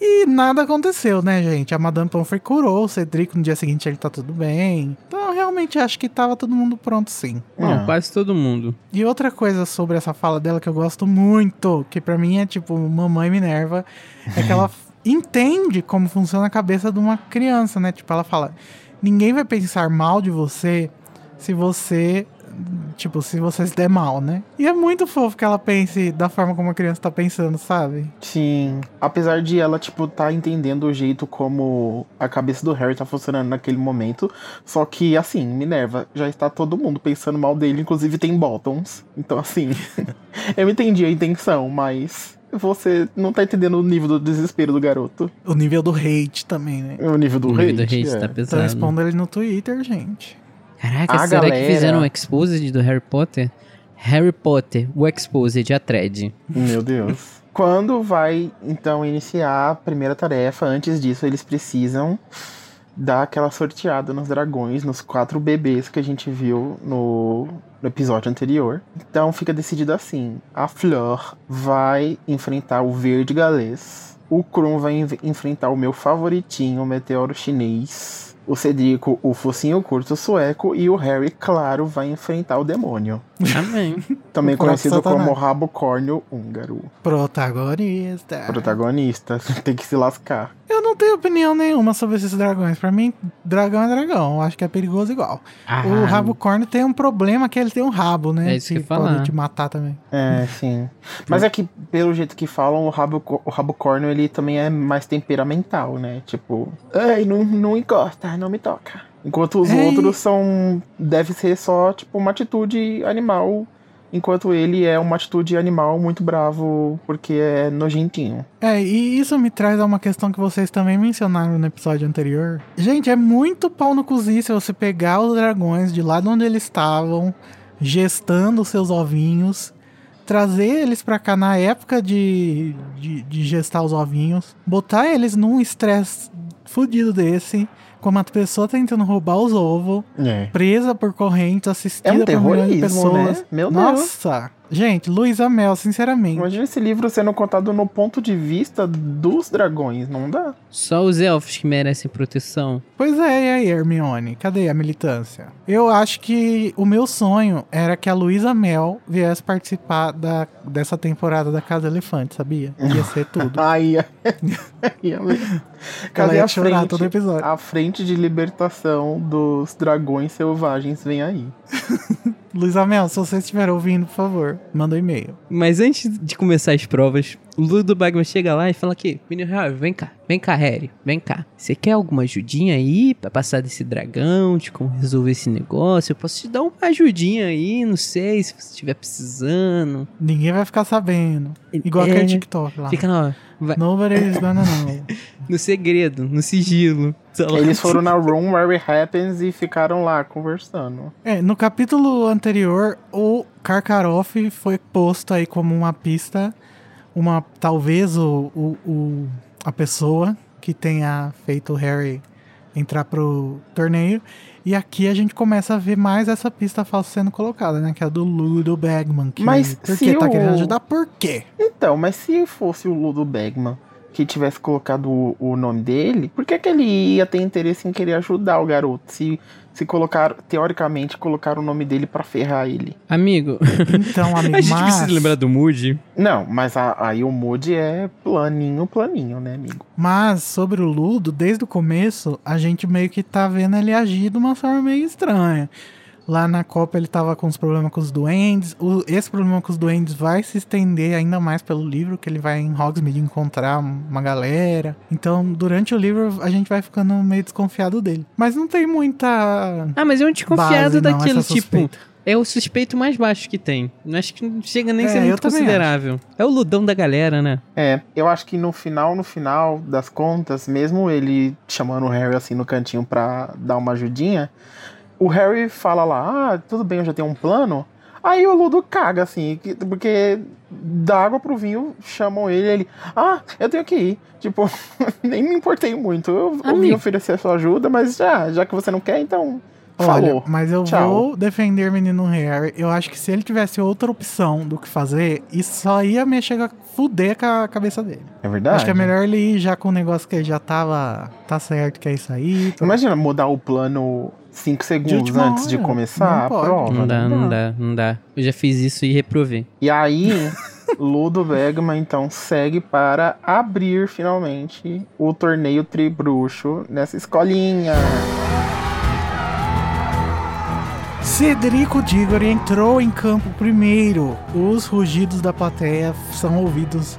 E nada aconteceu, né, gente? A Madame Pomfrey curou o Cedric, no dia seguinte ele tá tudo bem. Então, eu realmente acho que tava todo mundo pronto sim. Não, É. quase todo mundo. E outra coisa sobre essa fala dela que eu gosto muito, que pra mim é tipo mamãe Minerva, é que ela entende como funciona a cabeça de uma criança, né? Tipo, ela fala: ninguém vai pensar mal de você se você. Tipo, se você se der mal, né? E é muito fofo que ela pense da forma como a criança tá pensando, sabe? Sim. Apesar de ela, tipo, tá entendendo o jeito como a cabeça do Harry tá funcionando naquele momento. Só que, assim, Minerva, já está todo mundo pensando mal dele, inclusive tem Bottoms. Então, assim, eu entendi a intenção, mas você não tá entendendo o nível do desespero do garoto. O nível do hate também, né? O nível do o rei. nível do hate tá Então pesado. responda ele no Twitter, gente. Caraca, A será galera- que fizeram um exposed do Harry Potter? Harry Potter, o exposed, a thread. Meu Deus. Quando vai, então, iniciar a primeira tarefa, antes disso, eles precisam dar aquela sorteada nos dragões, nos quatro bebês que a gente viu no, no episódio anterior. Então fica decidido assim: a Fleur vai enfrentar o verde galês, o Krum vai en- enfrentar o meu favoritinho, o meteoro chinês. O Cedrico, o focinho curto sueco, e o Harry, claro, vai enfrentar o demônio. Amém. Também conhecido Satanás. como rabo córneo húngaro. Protagonista. Protagonista, tem que se lascar. Eu não tenho opinião nenhuma sobre esses dragões. Pra mim, dragão é dragão. Eu acho que é perigoso igual. Ah, O rabo corno tem um problema que ele tem um rabo, né? É isso que eu ia pode falar. te matar também. É, sim. Mas é que, pelo jeito que falam, o rabo, o rabo corno, ele também é mais temperamental, né? Tipo, ai, não, não encosta, não me toca. Enquanto os É, outros são. Deve ser só, tipo, uma atitude animal. Enquanto ele é uma atitude animal muito bravo, porque é nojentinho. É, e isso me traz a uma questão que vocês também mencionaram no episódio anterior. Gente, é muito pau no cozice você pegar os dragões de lá de onde eles estavam, gestando seus ovinhos, trazer eles pra cá na época de, de, de gestar os ovinhos, botar eles num estresse fudido desse, como a pessoa tentando roubar os ovos, É. presa por correntes, assistida É um por milhões de pessoas. né? Meu Deus. Nossa! Gente, Luísa Mel, sinceramente. Imagina esse livro sendo contado no ponto de vista dos dragões, não dá? Só os elfos que merecem proteção. Pois é, e aí, Hermione? Cadê a militância? Eu acho que o meu sonho era que a Luísa Mel viesse participar da, dessa temporada da Casa Elefante, sabia? Ia ser tudo. Ai, ia- ia Cadê ia a chorar frente? todo episódio. A frente de libertação dos dragões selvagens vem aí. Luísa Mel, se você estiver ouvindo, por favor, manda um e-mail. Mas antes de começar as provas, o Ludo Bagman chega lá e fala aqui, menino Harry, vem cá, vem cá, Harry, vem cá. Você quer alguma ajudinha aí pra passar desse dragão, de como resolver esse negócio? Eu posso te dar uma ajudinha aí, não sei, se você estiver precisando. Ninguém vai ficar sabendo. Igual É, aquele TikTok lá. Fica na Vai- Nobody's gonna know. No segredo, no sigilo. Eles foram na room where it happens e ficaram lá conversando. É, no capítulo anterior, o Karkaroff foi posto aí como uma pista, uma talvez o, o, o- a pessoa que tenha feito o Harry entrar pro torneio. E aqui a gente começa a ver mais essa pista falsa sendo colocada, né? Que é a do Ludo Bagman. Que, Mas por que tá o- querendo ajudar? Por quê? Então, mas se fosse o Ludo Bagman que tivesse colocado o, o nome dele, por que, que ele ia ter interesse em querer ajudar o garoto? Se, se colocar, teoricamente, colocar o nome dele pra ferrar ele. Amigo, Então, amigo, a gente mas... precisa lembrar do Moody. Não, mas a- aí o Moody é planinho, planinho, né, amigo? Mas sobre o Ludo, desde o começo, a gente meio que tá vendo ele agir de uma forma meio estranha. Lá na Copa ele tava com os problemas com os duendes. O- esse problema com os duendes vai se estender ainda mais pelo livro, que ele vai em Hogsmeade encontrar uma galera. Então, durante o livro, a gente vai ficando meio desconfiado dele. Mas não tem muita. Ah, mas é um desconfiado Base, não, daquilo, essa tipo. É o suspeito mais baixo que tem. Acho que não chega nem a É, ser eu muito considerável. É o ludão da galera, né? É, eu acho que no final, no final das contas, mesmo ele chamando o Harry assim no cantinho pra dar uma ajudinha, o Harry fala lá, ah, tudo bem, eu já tenho um plano. Aí o Ludo caga, assim, que- porque da água pro vinho chamam ele, ele, ah, eu tenho que ir. Tipo, nem me importei muito. Eu, eu vim oferecer a sua ajuda, mas já, já que você não quer, então. Olha, Falou. mas eu Tchau. vou defender menino Harry. Eu acho que se ele tivesse outra opção do que fazer, isso só ia mexer, fuder com a cabeça dele. É verdade. Acho que é melhor ele ir já com o negócio que ele já tava. Tá certo, que é isso aí. tá- Imagina mudar o plano cinco segundos última antes de hora. começar Não a pode. prova. Não dá, não dá, não dá. Eu já fiz isso e reprovei. E aí, Ludo Bergman então segue para abrir finalmente o torneio Tribruxo nessa escolinha. Cedrico Diggory entrou em campo primeiro. Os rugidos da plateia são ouvidos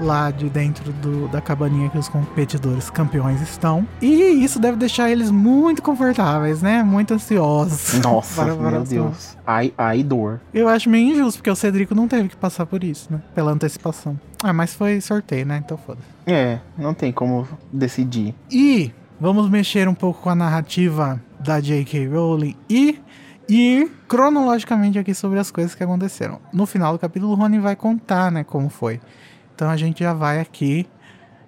lá de dentro do- da cabaninha que os competidores campeões estão. E isso deve deixar eles muito confortáveis, né? Muito ansiosos. Nossa, Para- para- meu Deus. Ai, ai, dor. Eu acho meio injusto, porque o Cedrico não teve que passar por isso, né? Pela antecipação. Ah, mas foi sorteio, né? Então foda. É, não tem como decidir. E vamos mexer um pouco com a narrativa da J.K. Rowling e ir cronologicamente aqui sobre as coisas que aconteceram. No final do capítulo, o Rony vai contar, né, como foi. Então a gente já vai aqui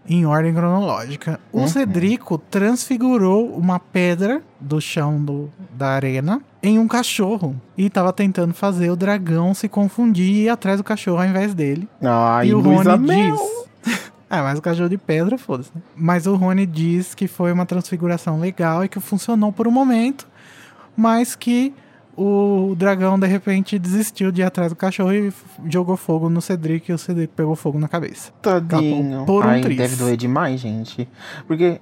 em ordem cronológica. O Uhum. Cedrico transfigurou uma pedra do chão do, da arena em um cachorro e estava tentando fazer o dragão se confundir e ir atrás do cachorro ao invés dele. Ai, E o Luísa Rony Mel. diz. Ah, mas o cachorro de pedra, foda-se. né? Mas o Rony diz que foi uma transfiguração legal e que funcionou por um momento, mas que o dragão de repente desistiu de ir atrás do cachorro e jogou fogo no Cedric e o Cedric pegou fogo na cabeça. Tadinho. Por um Ai, deve doer demais, gente. Porque,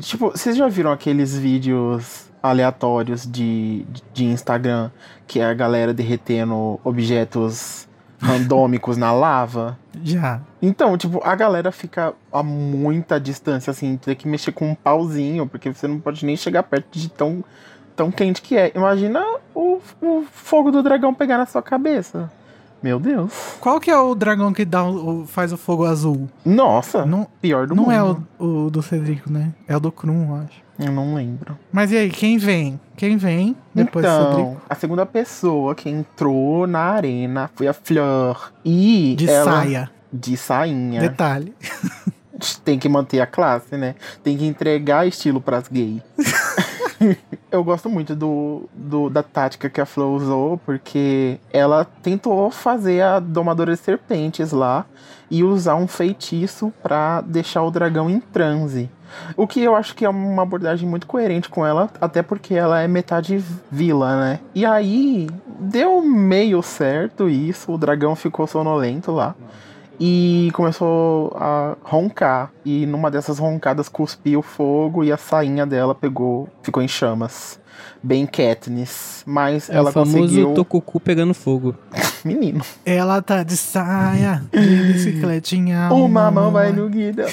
tipo, vocês já viram aqueles vídeos aleatórios de, de Instagram que é a galera derretendo objetos randômicos na lava? Já. Então, tipo, a galera fica a muita distância, assim, tem que mexer com um pauzinho, porque você não pode nem chegar perto de tão, tão quente que é. Imagina o, o fogo do dragão pegar na sua cabeça. Meu Deus. Qual que é o dragão que dá o, faz o fogo azul? Nossa, Não, pior do não mundo. é o, o do Cedrico, né? É o do Krum, eu acho. Eu não lembro. Mas e aí, quem vem? Quem vem depois do Cedrico? então, a segunda pessoa que entrou na arena foi a Fleur. E De ela... saia. De sainha. Detalhe. Tem que manter a classe, né? Tem que entregar estilo pras gays. Eu gosto muito do, do- da tática que a Flo usou, porque ela tentou fazer a domadora de serpentes lá e usar um feitiço pra deixar o dragão em transe. O que eu acho que é uma abordagem muito coerente com ela, até porque ela é metade vila, né? E aí deu meio certo isso, o dragão ficou sonolento lá e começou a roncar. E numa dessas roncadas cuspiu fogo e a sainha dela pegou, ficou em chamas. Bem Katniss. Mas É ela o famoso conseguiu. Tokuku pegando fogo. Menino. Ela tá de saia, de bicicletinha. Uma mão vai no guida.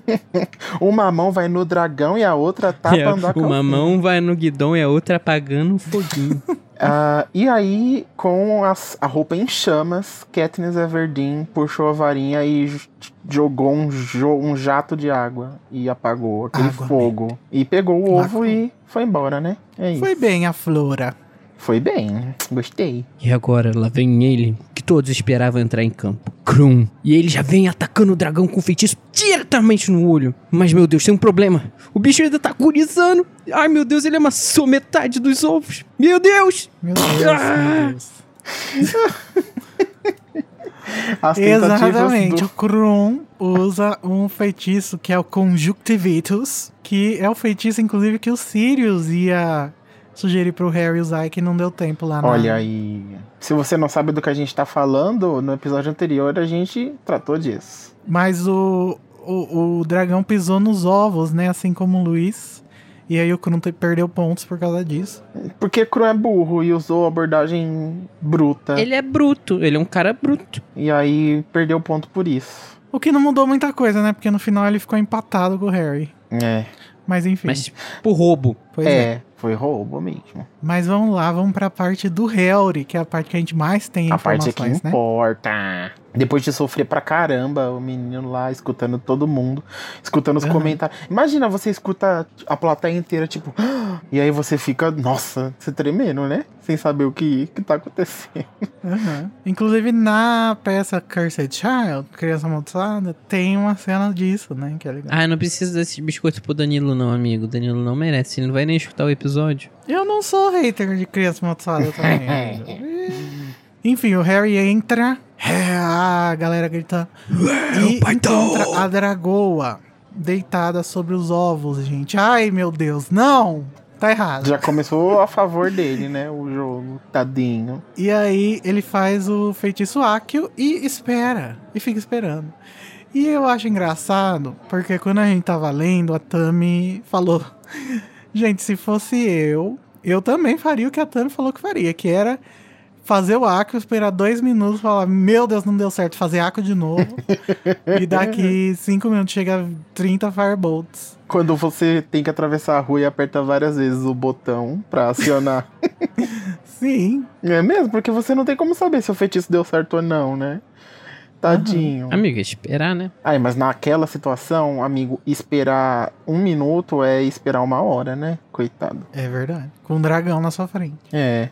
uma mão vai no dragão e a outra tapando a É, uma calcinha. mão vai no guidão e a outra apagando um foguinho. Ah, e aí, com as- a roupa em chamas, Katniss Everdeen puxou a varinha e jogou um, jo- um jato de água e apagou aquele Água, fogo. E pegou o ovo e foi embora, né? É isso. Foi bem a Flora. Foi bem, gostei. E agora lá vem ele, que todos esperavam entrar em campo. Krum. E ele já vem atacando o dragão com feitiço diretamente no olho. Mas, meu Deus, tem um problema. O bicho ainda tá agonizando. Ai, meu Deus, ele amassou metade dos ovos. Meu Deus! Meu Deus, Ah! meu Deus. Exatamente. do- O Krum usa um feitiço que é o Conjunctivitus, que é o feitiço, inclusive, que o Sirius ia sugerir pro Harry usar e que não deu tempo lá na... Olha aí. Se você não sabe do que a gente tá falando, no episódio anterior a gente tratou disso. Mas o, o, o dragão pisou nos ovos, né? Assim como o Luiz. E aí o Krum perdeu pontos por causa disso. Porque Krum é burro e usou abordagem bruta. Ele é bruto, ele é um cara bruto. E aí perdeu ponto por isso. O que não mudou muita coisa, né? Porque no final ele ficou empatado com o Harry. É. Mas enfim. Mas por roubo. pois é. é, foi roubo mesmo. Mas vamos lá, vamos pra parte do Harry, que é a parte que a gente mais tem A parte que informações, né? importa. Depois de sofrer pra caramba, o menino lá escutando todo mundo, escutando os Aham. comentários. Imagina, você escuta a plateia inteira, tipo, e aí você fica, nossa, você tremendo, né? Sem saber o que, que tá acontecendo. Aham. Inclusive na peça Cursed Child, Criança Amaldiçoada, tem uma cena disso, né? Que é legal. Ah, não precisa desses biscoitos pro Danilo, não, amigo. Danilo não merece. Ele não vai nem escutar o episódio. Eu não sou hater de Criança Amaldiçoada também. Enfim, o Harry entra, é, a galera grita e encontra a dragoa deitada sobre os ovos, gente. Ai, meu Deus, não! Tá errado. Já começou a favor dele, né? O jogo, tadinho. E aí ele faz o feitiço Akio e espera. E fica esperando. E eu acho engraçado, porque quando a gente tava lendo, a Tami falou: Gente, se fosse eu, eu também faria o que a Tami falou que faria, que era fazer o Akio, esperar dois minutos, falar: Meu Deus, não deu certo, fazer Akio de novo. e daqui cinco minutos chega 30 Firebolts. Quando você tem que atravessar a rua e aperta várias vezes o botão pra acionar. Sim. é mesmo? Porque você não tem como saber se o feitiço deu certo ou não, né? Tadinho. Amigo, é esperar, né? Ai, mas naquela situação, amigo, esperar um minuto é esperar uma hora, né? Coitado. É verdade. Com um dragão na sua frente. É.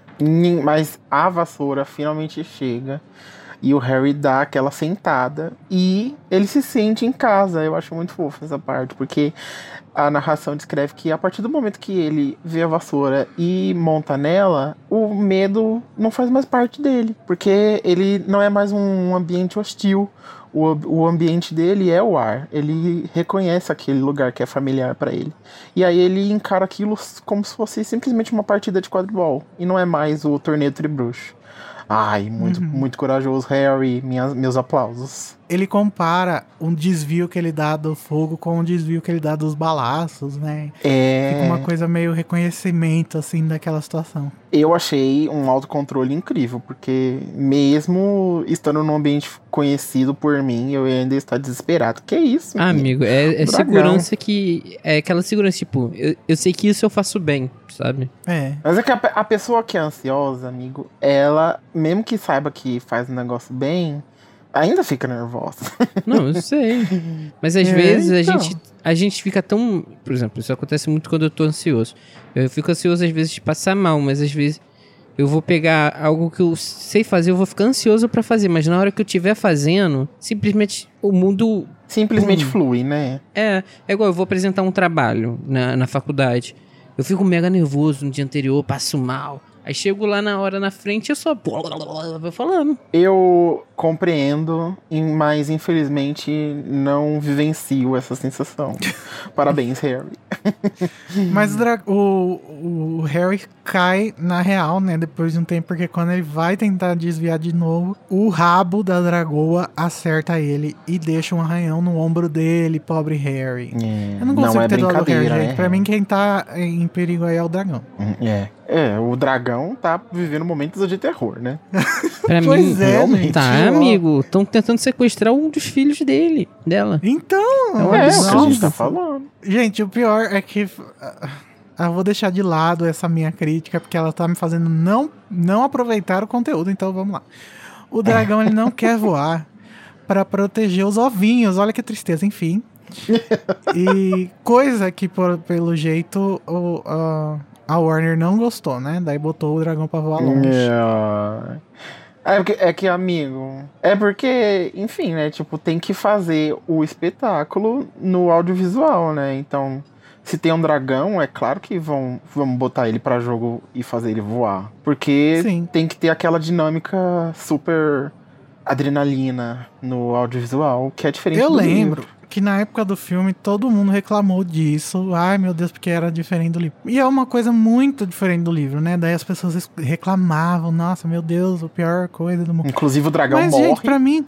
Mas a vassoura finalmente chega e o Harry dá aquela sentada e ele se sente em casa. Eu acho muito fofo essa parte, porque a narração descreve que a partir do momento que ele vê a vassoura e monta nela, o medo não faz mais parte dele, porque ele não é mais um ambiente hostil. O, o ambiente dele é o ar. Ele reconhece aquele lugar que é familiar pra ele. E aí ele encara aquilo como se fosse simplesmente uma partida de quadribol. E não é mais o torneio tribruxo. Ai, muito, muito corajoso, Harry. Minhas, meus aplausos. ele compara um desvio que ele dá do fogo com o desvio que ele dá dos balaços, né? É. Fica uma coisa meio reconhecimento, assim, daquela situação. Eu achei um autocontrole incrível, porque mesmo estando num ambiente conhecido por mim, eu ainda estou desesperado. Que isso? Ah, amigo, é, é segurança que. É aquela segurança, tipo, eu, eu sei que isso eu faço bem, sabe? É. Mas é que a, a pessoa que é ansiosa, amigo, ela, mesmo que saiba que faz o negócio bem, ainda fica nervosa. Não, eu sei. Mas às É, vezes a então. gente, a gente fica tão. Por exemplo, isso acontece muito quando eu tô ansioso. Eu fico ansioso às vezes de passar mal, mas às vezes eu vou pegar algo que eu sei fazer, eu vou ficar ansioso pra fazer, mas na hora que eu estiver fazendo, simplesmente o mundo Simplesmente Hum. flui, né? É, é igual eu vou apresentar um trabalho na, na faculdade. Eu fico mega nervoso no dia anterior, passo mal. Aí chego lá na hora na frente, eu só vou falando. Eu compreendo, mas infelizmente não vivencio essa sensação. Parabéns, Harry. Mas o, o, o Harry cai na real, né? Depois de um tempo, porque quando ele vai tentar desviar de novo, o rabo da dragoa acerta ele e deixa um arranhão no ombro dele, pobre Harry. É, Eu não consigo é ter dó do Harry, gente. né? Pra mim, quem tá em perigo aí é o dragão. É. É, o dragão tá vivendo momentos de terror, né? Pra Pois mim, é, realmente, tá, amigo. Estão tentando sequestrar um dos filhos dele, dela. Então, É um é, o que a gente tá falando. Gente, o pior é que. ah, eu vou deixar de lado essa minha crítica, porque ela tá me fazendo não, não aproveitar o conteúdo, então vamos lá. O dragão ele não quer voar para proteger os ovinhos, olha que tristeza, enfim. e coisa que, por, pelo jeito, o, a, a Warner não gostou, né? Daí botou o dragão pra voar longe. Yeah. É, porque, é que, amigo. É porque, enfim, né? Tipo, tem que fazer o espetáculo no audiovisual, né? Então, se tem um dragão, é claro que vão, vão botar ele para jogo e fazer ele voar. Porque Sim. tem que ter aquela dinâmica super adrenalina no audiovisual, que é diferente Eu lembro livro. Que na época do filme todo mundo reclamou disso. Ai meu Deus, porque era diferente do livro. E é uma coisa muito diferente do livro, né? Daí as pessoas es- reclamavam, nossa, meu Deus, a pior coisa do mundo. Inclusive o dragão Mas, morre. gente, pra mim,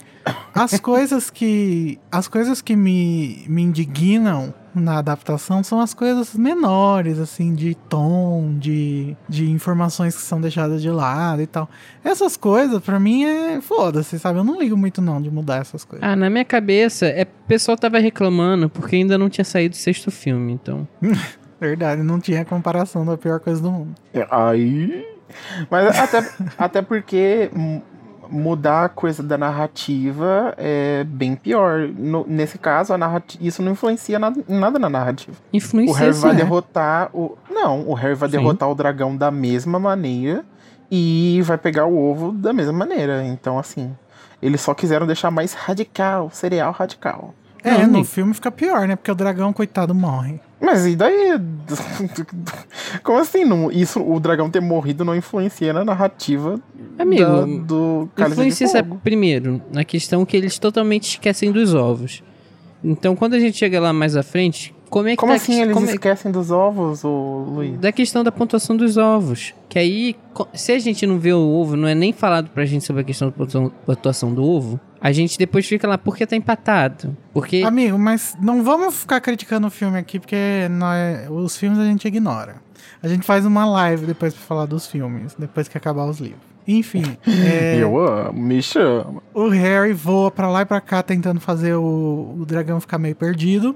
as coisas que. As coisas que me, me indignam na adaptação são as coisas menores, assim, de tom, de, de informações que são deixadas de lado e tal. Essas coisas, pra mim, é foda-se, sabe? Eu não ligo muito, não, de mudar essas coisas. Ah, na minha cabeça, é, o pessoal tava reclamando porque ainda não tinha saído o sexto filme, então. Verdade, não tinha comparação da pior coisa do mundo. É, Aí. Mas até, até porque mudar a coisa da narrativa é bem pior. No- nesse caso, a narrativa, isso não influencia nada, nada na narrativa. O Influencia Harry vai sim. derrotar o. Não, o Harry vai Sim. derrotar o dragão da mesma maneira e vai pegar o ovo da mesma maneira. Então, assim. Eles só quiseram deixar mais radical, cereal radical. É, Não, no filme fica pior, né? Porque o dragão, coitado, morre. Mas e daí? Como assim? Não, isso, o dragão ter morrido não influencia na narrativa Amigo, da- do Cálice de Influencia, sabe, Fogo. primeiro, na questão que eles totalmente esquecem dos ovos. Então, quando a gente chega lá mais à frente, como é que Como tá assim que- eles como é- esquecem dos ovos, ô Luiz? Da questão da pontuação dos ovos. Que aí, se a gente não vê o ovo, não é nem falado pra gente sobre a questão da pontuação do ovo, a gente depois fica lá, porque tá empatado? Porque. Amigo, mas não vamos ficar criticando o filme aqui, porque nós, os filmes a gente ignora. A gente faz uma live depois pra falar dos filmes, depois que acabar os livros. Enfim, é, Eu amo, me chama. o Harry voa pra lá e pra cá tentando fazer o, o dragão ficar meio perdido.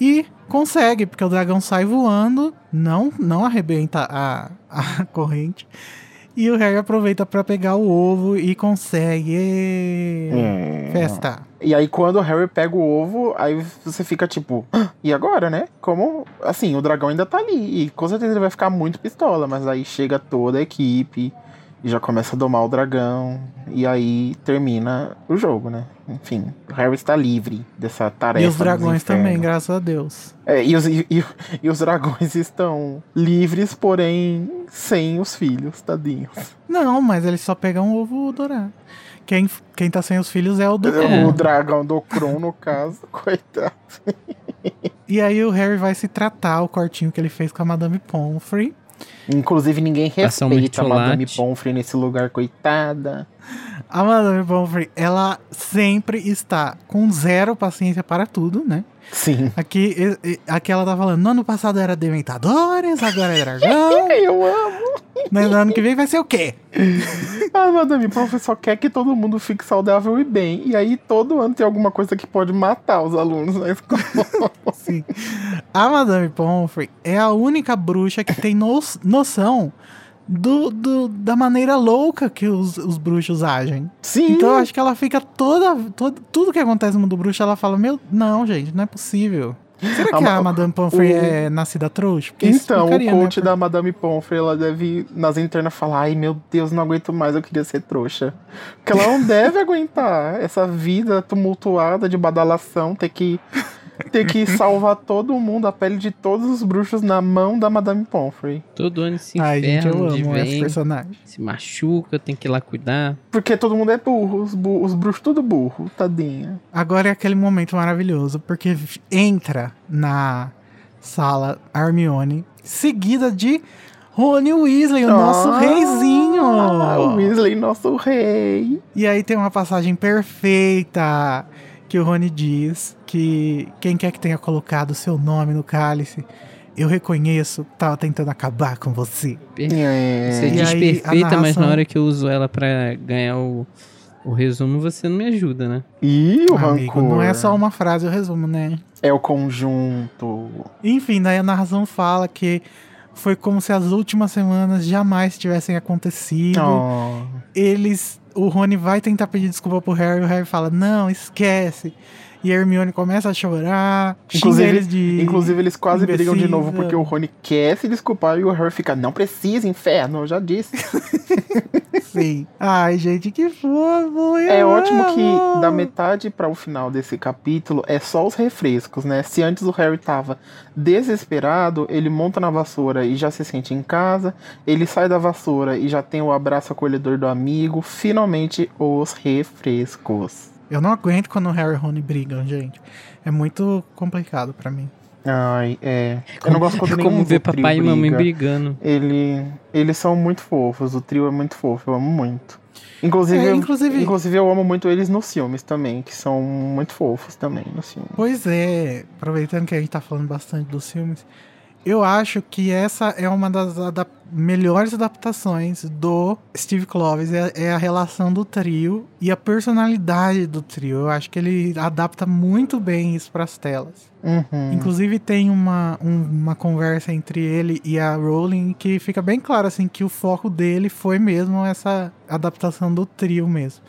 E consegue, porque o dragão sai voando, não, não arrebenta a, a corrente. E o Harry aproveita pra pegar o ovo e consegue. Hum. Festa. E aí quando o Harry pega o ovo, aí você fica tipo, "Ah, e agora, né? Como, assim, o dragão ainda tá ali. E com certeza ele vai ficar muito pistola, mas aí chega toda a equipe e já começa a domar o dragão. E aí termina o jogo, né? Enfim, o Harry está livre dessa tarefa. E os dragões também, graças a Deus. É, e, os, e, e- e os dragões estão livres, porém sem os filhos, tadinhos. Não, mas eles só pegam o ovo dourado. Quem, quem tá sem os filhos é o do. É. O dragão do Kron, no caso, coitado. E aí o Harry vai se tratar o cortinho que ele fez com a Madame Pomfrey. Inclusive, ninguém respeita a Madame. Pomfrey nesse lugar, coitada. A Madame Pomfrey, ela sempre está com zero paciência para tudo, né? Sim. Aqui, aqui ela tá falando, no ano passado era Dementadores, agora é dragão. Eu amo. Mas no ano que vem vai ser o quê? A Madame Pomfrey só quer que todo mundo fique saudável e bem. E aí, todo ano tem alguma coisa que pode matar os alunos na escola. Sim. A Madame Pomfrey é a única bruxa que tem no- noção do, do- da maneira louca que os, os bruxos agem. Sim. Então eu acho que ela fica toda, toda. Tudo que acontece no mundo bruxo, ela fala: Meu, não, gente, não é possível. Será que A a, ma- Madame Pomfrey o- é nascida trouxa? Porque Então, o né, coach por- da Madame Pomfrey, ela deve, nas internas, falar: Ai meu Deus, não aguento mais, eu queria ser trouxa. Porque ela não deve aguentar essa vida tumultuada de badalação, ter que, ter que salvar todo mundo, a pele de todos os bruxos na mão da Madame Pomfrey. Todo ano esse Ai, gente, eu de amo esse personagem. se machuca, tem que ir lá cuidar. Porque todo mundo é burro, os, bu- os bruxos tudo burro, tadinha. Agora é aquele momento maravilhoso, porque entra na sala Hermione, seguida de Rony Weasley, o nosso Ah, reizinho. O Weasley, nosso rei. E aí tem uma passagem perfeita que o Rony diz que quem quer que tenha colocado seu nome no cálice, eu reconheço, tava tentando acabar com você. Você É. E diz aí, perfeita, mas na narração- hora que eu uso ela pra ganhar o O resumo você não me ajuda, né? Ih, o Amigo, rancor. não é só uma frase o resumo, né? É o conjunto. Enfim, daí a narração fala que foi como se as últimas semanas jamais tivessem acontecido. Oh. Eles. O Rony vai tentar pedir desculpa pro Harry e o Harry fala: Não, esquece. E a Hermione começa a chorar. Inclusive, eles de. inclusive, eles quase brigam de novo porque o Rony quer se desculpar e o Harry fica, não precisa, inferno, eu já disse. Sim. Ai, gente, que fofo. É ótimo que amo. da metade para o final desse capítulo é só os refrescos, né? Se antes o Harry tava desesperado, ele monta na vassoura e já se sente em casa, ele sai da vassoura e já tem o abraço acolhedor do amigo, finalmente os refrescos. Eu não aguento quando o Harry e o Rony brigam, gente. É muito complicado pra mim. Ai, é. Eu não gosto quando como ver papai e mamãe briga. brigando. Ele, eles são muito fofos, o trio é muito fofo, eu amo muito. Inclusive, É, eu- inclusive- inclusive eu amo muito eles nos filmes também, que são muito fofos também nos filmes. Pois é, aproveitando que a gente tá falando bastante dos filmes, eu acho que essa é uma das adap- melhores adaptações do Steve Kloves, é, é a relação do trio e a personalidade do trio. Eu acho que ele adapta muito bem isso pras telas. Uhum. Inclusive tem uma, um- uma conversa entre ele e a Rowling que fica bem claro assim que o foco dele foi mesmo essa adaptação do trio mesmo.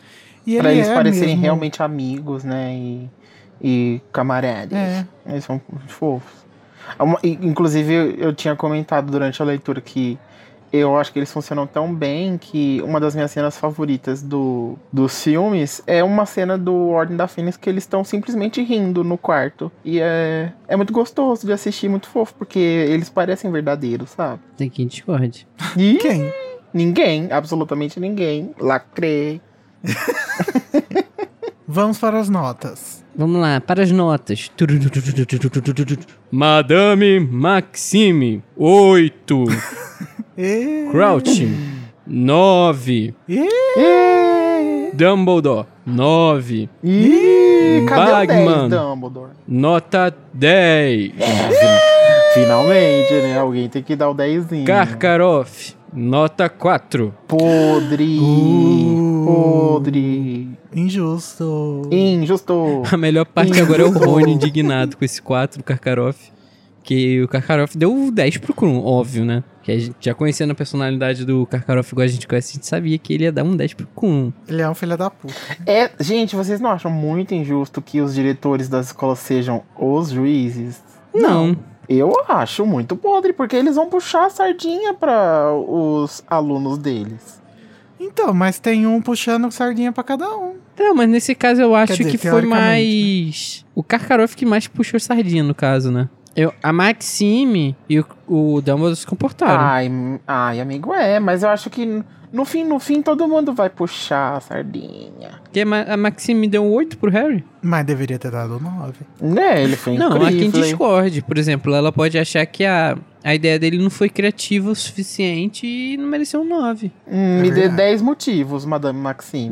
E Pra ele eles é parecerem mesmo- realmente amigos, né? E, e camaradas. É. Eles são fofos. E, Inclusive, eu, eu tinha comentado durante a leitura que eu acho que eles funcionam tão bem que uma das minhas cenas favoritas do, dos filmes é uma cena do Ordem da Fênix que eles estão simplesmente rindo no quarto. E é, é muito gostoso de assistir, muito fofo, porque eles parecem verdadeiros, sabe? Tem quem discorde. E Quem? ninguém, absolutamente ninguém, lacrei. Vamos para as notas. Vamos lá, para as notas. Madame Maxime, 8. E... Crouch, 9. Ih, Dumbledore, 9. Ih, cadê Bagman. o 10, Dumbledore? Nota 10. Finalmente, né? Alguém tem que dar o 10. Karkaroff, nota 4. Podre. Uh. Podre. Injusto. Injusto. A melhor parte agora é o Rony indignado com esse 4 do Karkaroff. Que o Karkaroff deu 10 pro Krum, óbvio, né? Que a gente já conhecendo a personalidade do Karkaroff igual a gente conhece, a gente sabia que ele ia dar um 10 pro Krum. Ele é um filho da puta. É, gente, vocês não acham muito injusto que os diretores das escolas sejam os juízes? Não. Eu acho muito podre, porque eles vão puxar a sardinha para os alunos deles. Então, mas tem um puxando sardinha pra cada um. Não, mas nesse caso eu acho dizer, que foi teoricamente, mais. O Karkaroff que mais puxou sardinha, no caso, né? Eu, a Maxime e o, o Dumbledore se comportaram. Ai, ai, amigo, é, mas eu acho que no fim, no fim, todo mundo vai puxar a sardinha. Porque a Ma- a Maxime deu um 8 pro Harry? Mas deveria ter dado 9. Né, ele foi Não, há quem incrível. discorde. Por exemplo, ela pode achar que a, a ideia dele não foi criativa o suficiente e não mereceu um 9. Hum, me É dê verdade. 10 motivos, Madame.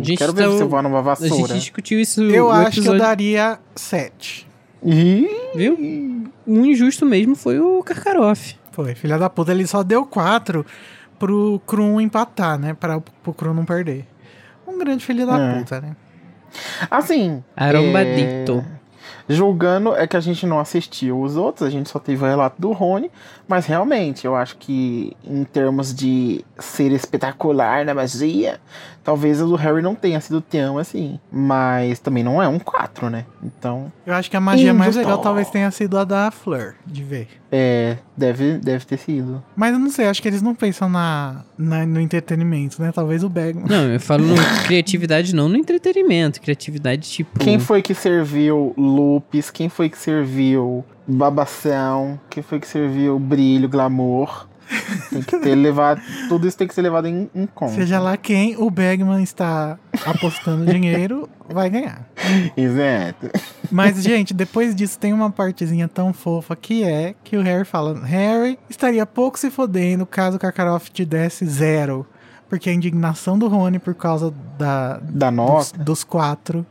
Gente, Quero ver tá você o- voar numa A gente vassoura. discutiu isso Eu acho que eu episódio, daria 7. Ih, viu? O injusto mesmo foi o Karkaroff. Foi, filha da puta. Ele só deu 4 pro Krum empatar, né? Pra, pro Krum não perder. Um grande filho da É. puta, né? Assim. Arrombadito. é, Julgando é que a gente não assistiu os outros, a gente só teve o relato do Rony, mas realmente eu acho que em termos de ser espetacular na magia, talvez o do Harry não tenha sido tão assim, mas também não é um 4, né? Então, Eu acho que a magia mais Injusto. legal talvez tenha sido a da Fleur, de ver. é, deve, deve ter sido. Mas eu não sei, acho que eles não pensam na, na- no entretenimento, né? Talvez o Bagman. Não, eu falo no criatividade não no entretenimento. Criatividade tipo... Quem foi que serviu lupes? Quem foi que serviu babação? Quem foi que serviu brilho, glamour? Tem que ter levado. Tudo isso tem que ser levado em, em conta. Seja lá quem o Bagman está apostando dinheiro, vai ganhar. Exato. Mas, gente, depois disso tem uma partezinha tão fofa que é que o Harry fala: Harry estaria pouco se fodendo caso o Karkaroff te desse zero. Porque a indignação do Rony por causa da, Da dos, nota. dos quatro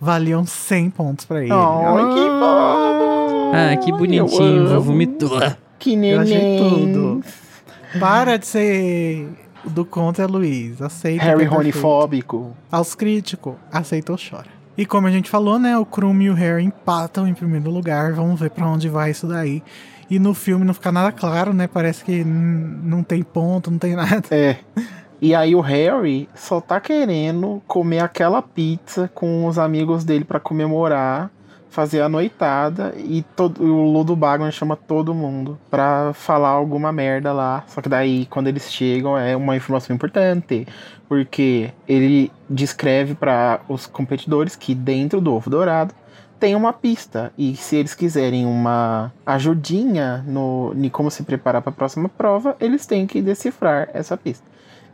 valiam 100 pontos pra ele. Ai, que fofo! Ah, que bonitinho, amo. vomitou. Que Eu achei neném. tudo. Para de ser do conto é Luiz. Aceita. Harry. Ronifóbico. Aos críticos, aceita ou chora. E como a gente falou, né? O Krum e o Harry empatam em primeiro lugar. Vamos ver pra onde vai isso daí. E no filme não fica nada claro, né? Parece que não tem ponto, não tem nada. É. E aí o Harry só tá querendo comer aquela pizza com os amigos dele pra comemorar, fazer a noitada e todo, o Ludo Bagman chama todo mundo pra falar alguma merda lá. Só que daí quando eles chegam é uma informação importante, porque ele descreve pra os competidores que dentro do ovo dourado tem uma pista e se eles quiserem uma ajudinha no em como se preparar para a próxima prova, eles têm que decifrar essa pista.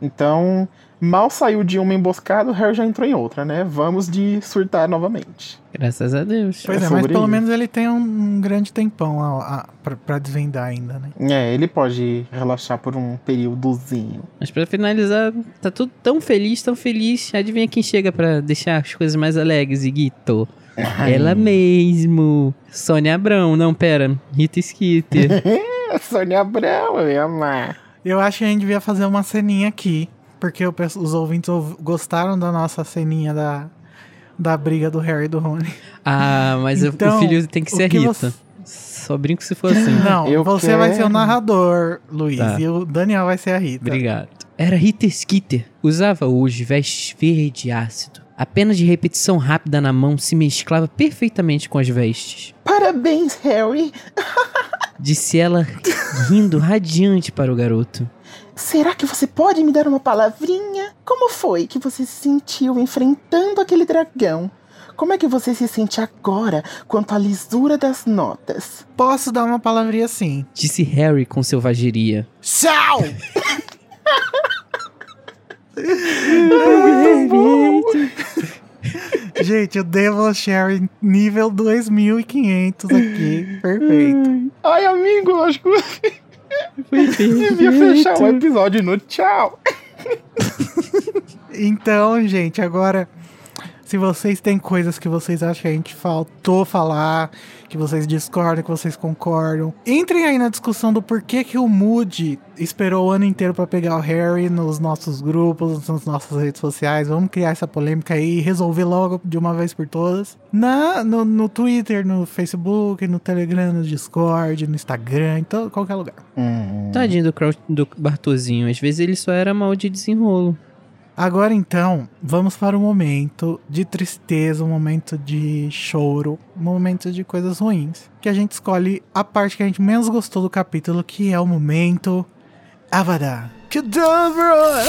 Então, mal saiu de uma emboscada, o Harry já entrou em outra, né? Vamos de surtar novamente. Graças a Deus. Pois É é, mas pelo isso. menos ele tem um, um grande tempão a, a, pra, pra desvendar ainda, né? É, ele pode relaxar por um períodozinho. Mas pra finalizar, tá tudo tão feliz, tão feliz. Adivinha quem chega pra deixar as coisas mais alegres, Iguito? Ela mesmo. Sônia Abrão. Não, pera. Rita Skeeter. Sônia Abrão, eu ia amar. Eu acho que a gente devia fazer uma ceninha aqui. Porque pesso- os ouvintes ouv- gostaram da nossa ceninha da, da briga do Harry e do Rony. ah, mas o- Então, o filho tem que ser a que Rita. você- Só brinco se for assim. Não, Eu você vai ser o quero. narrador, Luiz. Tá. E o Daniel vai ser a Rita. Obrigado. Era Rita Skeeter. Usava hoje vestes verde ácido. A pena de repetição rápida na mão se mesclava perfeitamente com as vestes. Parabéns, Harry. Disse ela, rindo radiante para o garoto. Será que você pode me dar uma palavrinha? Como foi que você se sentiu enfrentando aquele dragão? Como é que você se sente agora quanto à lisura das notas? Posso dar uma palavrinha assim. Disse Harry com selvageria. Tchau! Gente, eu devo share nível 2500 aqui. Perfeito. Ai, amigo, eu acho que você devia fechar o episódio no tchau. Então, gente, agora, se vocês têm coisas que vocês acham que a gente faltou falar, que vocês discordam, que vocês concordam, entrem aí na discussão do porquê que o Moody esperou o ano inteiro pra pegar o Harry nos nossos grupos, nas nossas redes sociais. Vamos criar essa polêmica aí e resolver logo de uma vez por todas. Na, no, no Twitter, no Facebook, no Telegram, no Discord, no Instagram, em todo, qualquer lugar. Tadinho do, do Bartozinho. Às vezes ele só era mal de desenrolo. Agora então, vamos para o momento de tristeza, um momento de choro, um momento de coisas ruins. Que a gente escolhe a parte que a gente menos gostou do capítulo, que é o momento Avada Kedavra!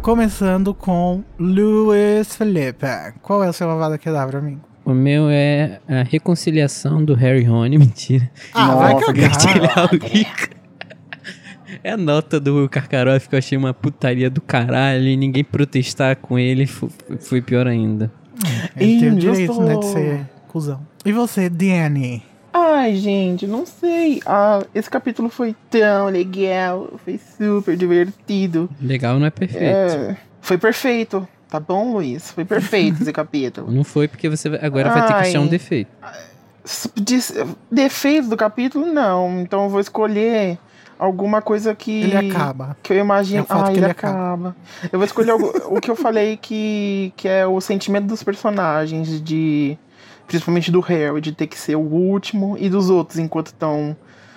Começando com Luiz Felipe. Qual é o seu Avada Kedavra, amigo? O meu é a reconciliação do Harry e Rony. Mentira. Ah, vai Nossa, cagar. O Rica. É a nota do Karkaroff que eu achei uma putaria do caralho e ninguém protestar com ele foi pior ainda. Ele tem o direito, né, de ser cuzão. E você, Danny? Ai, gente, não sei. Ah, esse capítulo foi tão legal. Foi super divertido. Legal não é perfeito. É, foi perfeito. Tá bom, Luiz? Foi perfeito esse capítulo. Não foi porque você agora vai ter que achar um Ai. defeito. Des- Defeitos do capítulo, não. Então eu vou escolher alguma coisa que. Ele acaba. Que eu imagino. É o ah, que ele, ele acaba. Eu vou escolher algo- o que eu falei que, que é o sentimento dos personagens, de. Principalmente do Harry, de ter que ser o último, e dos outros, enquanto estão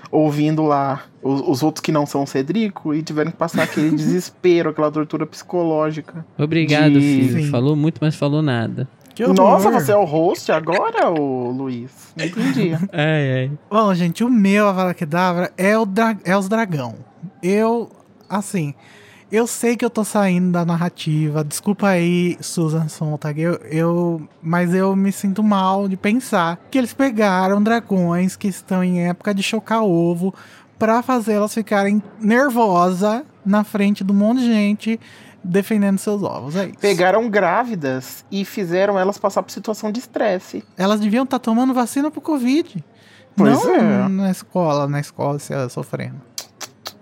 ouvindo lá os, os outros que não são o Cedrico e tiveram que passar aquele desespero, aquela tortura psicológica. Obrigado, De- filho. Sim. Falou muito, mas falou nada. Nossa, você é o host agora, ô Luiz? Não entendi. Ai, ai. Bom, gente, o meu Avada Kedavra é, o dra é os dragão. Eu, assim, eu sei que eu tô saindo da narrativa. Desculpa aí, Susan Sontag, eu, eu, mas eu me sinto mal de pensar que eles pegaram dragões que estão em época de chocar ovo pra fazer elas ficarem nervosa na frente de um monte de gente defendendo seus ovos. É isso. Pegaram grávidas e fizeram elas passar por situação de estresse. Elas deviam estar tomando vacina pro Covid. Pois não é. na escola, na escola se sofrendo.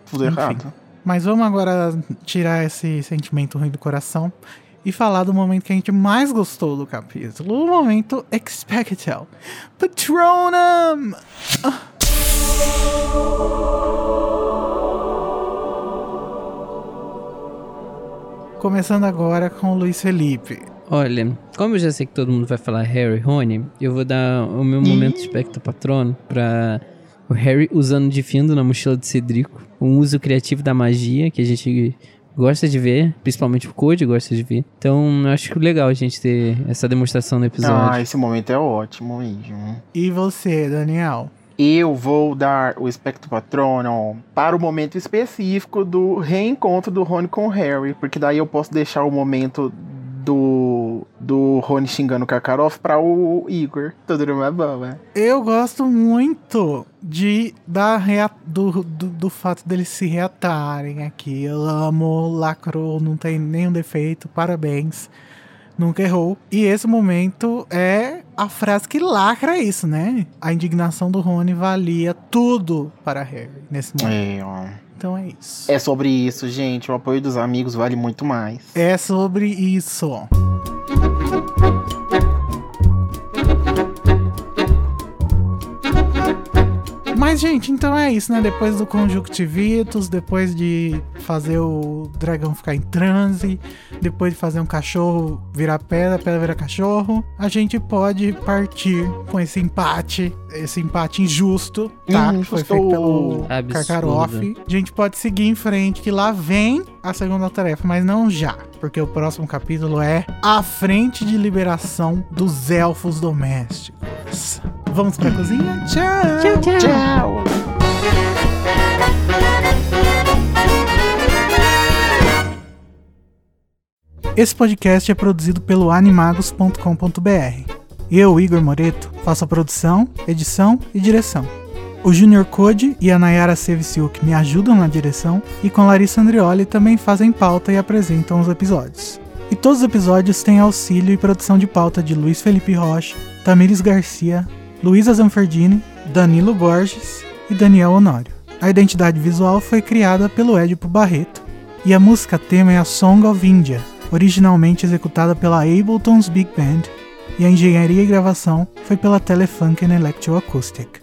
Tudo Enfim. errado. Mas vamos agora tirar esse sentimento ruim do coração e falar do momento que a gente mais gostou do capítulo. O momento Expecto Patronum! Ah. Começando agora com o Luiz Felipe. Olha, como eu já sei que todo mundo vai falar Harry e Rony, eu vou dar o meu momento de espectro patrono pra o Harry usando de findo na mochila de Cedrico. Um uso criativo da magia que a gente gosta de ver, principalmente o Code gosta de ver. Então, eu acho legal a gente ter essa demonstração no episódio. Ah, esse momento é ótimo mesmo. E você, Daniel? Eu vou dar o espectro patrono para o momento específico do reencontro do Rony com o Harry, porque daí eu posso deixar o momento do, do Rony xingando o Karkaroff para o Igor. Tudo bom, né? Eu gosto muito de da rea, do, do, do, fato deles se reatarem aqui. Eu amo, lacrou, não tem nenhum defeito, parabéns nunca errou. E esse momento é a frase que lacra isso, né? A indignação do Rony valia tudo para Harry nesse momento. É, ó. Então é isso. É sobre isso, gente. O apoio dos amigos vale muito mais. É sobre isso. Mas, gente, então é isso, né? Depois do conjuntivitus, depois de fazer o dragão ficar em transe, depois de fazer um cachorro virar pedra, pedra virar cachorro, a gente pode partir com esse empate, esse empate injusto, tá? Hum, que foi feito pelo Karkaroff. A gente pode seguir em frente, que lá vem a segunda tarefa, mas não já, porque o próximo capítulo é A Frente de Liberação dos Elfos Domésticos. Vamos pra cozinha? Tchau! Tchau, tchau! Tchau! Esse podcast é produzido pelo animagos.com.br. Eu, Igor Moreto, faço a produção, edição e direção. O Junior Code e a Nayara Seviciuk me ajudam na direção e com Larissa Andrioli também fazem pauta e apresentam os episódios. E todos os episódios têm auxílio e produção de pauta de Luiz Felipe Rocha, Tamires Garcia, Luísa Zanferdini, Danilo Borges e Daniel Honório. A identidade visual foi criada pelo Edipo Barreto e a música tema é a Song of India, originalmente executada pela Ableton's Big Band, e a engenharia e gravação foi pela Telefunken Electroacoustic.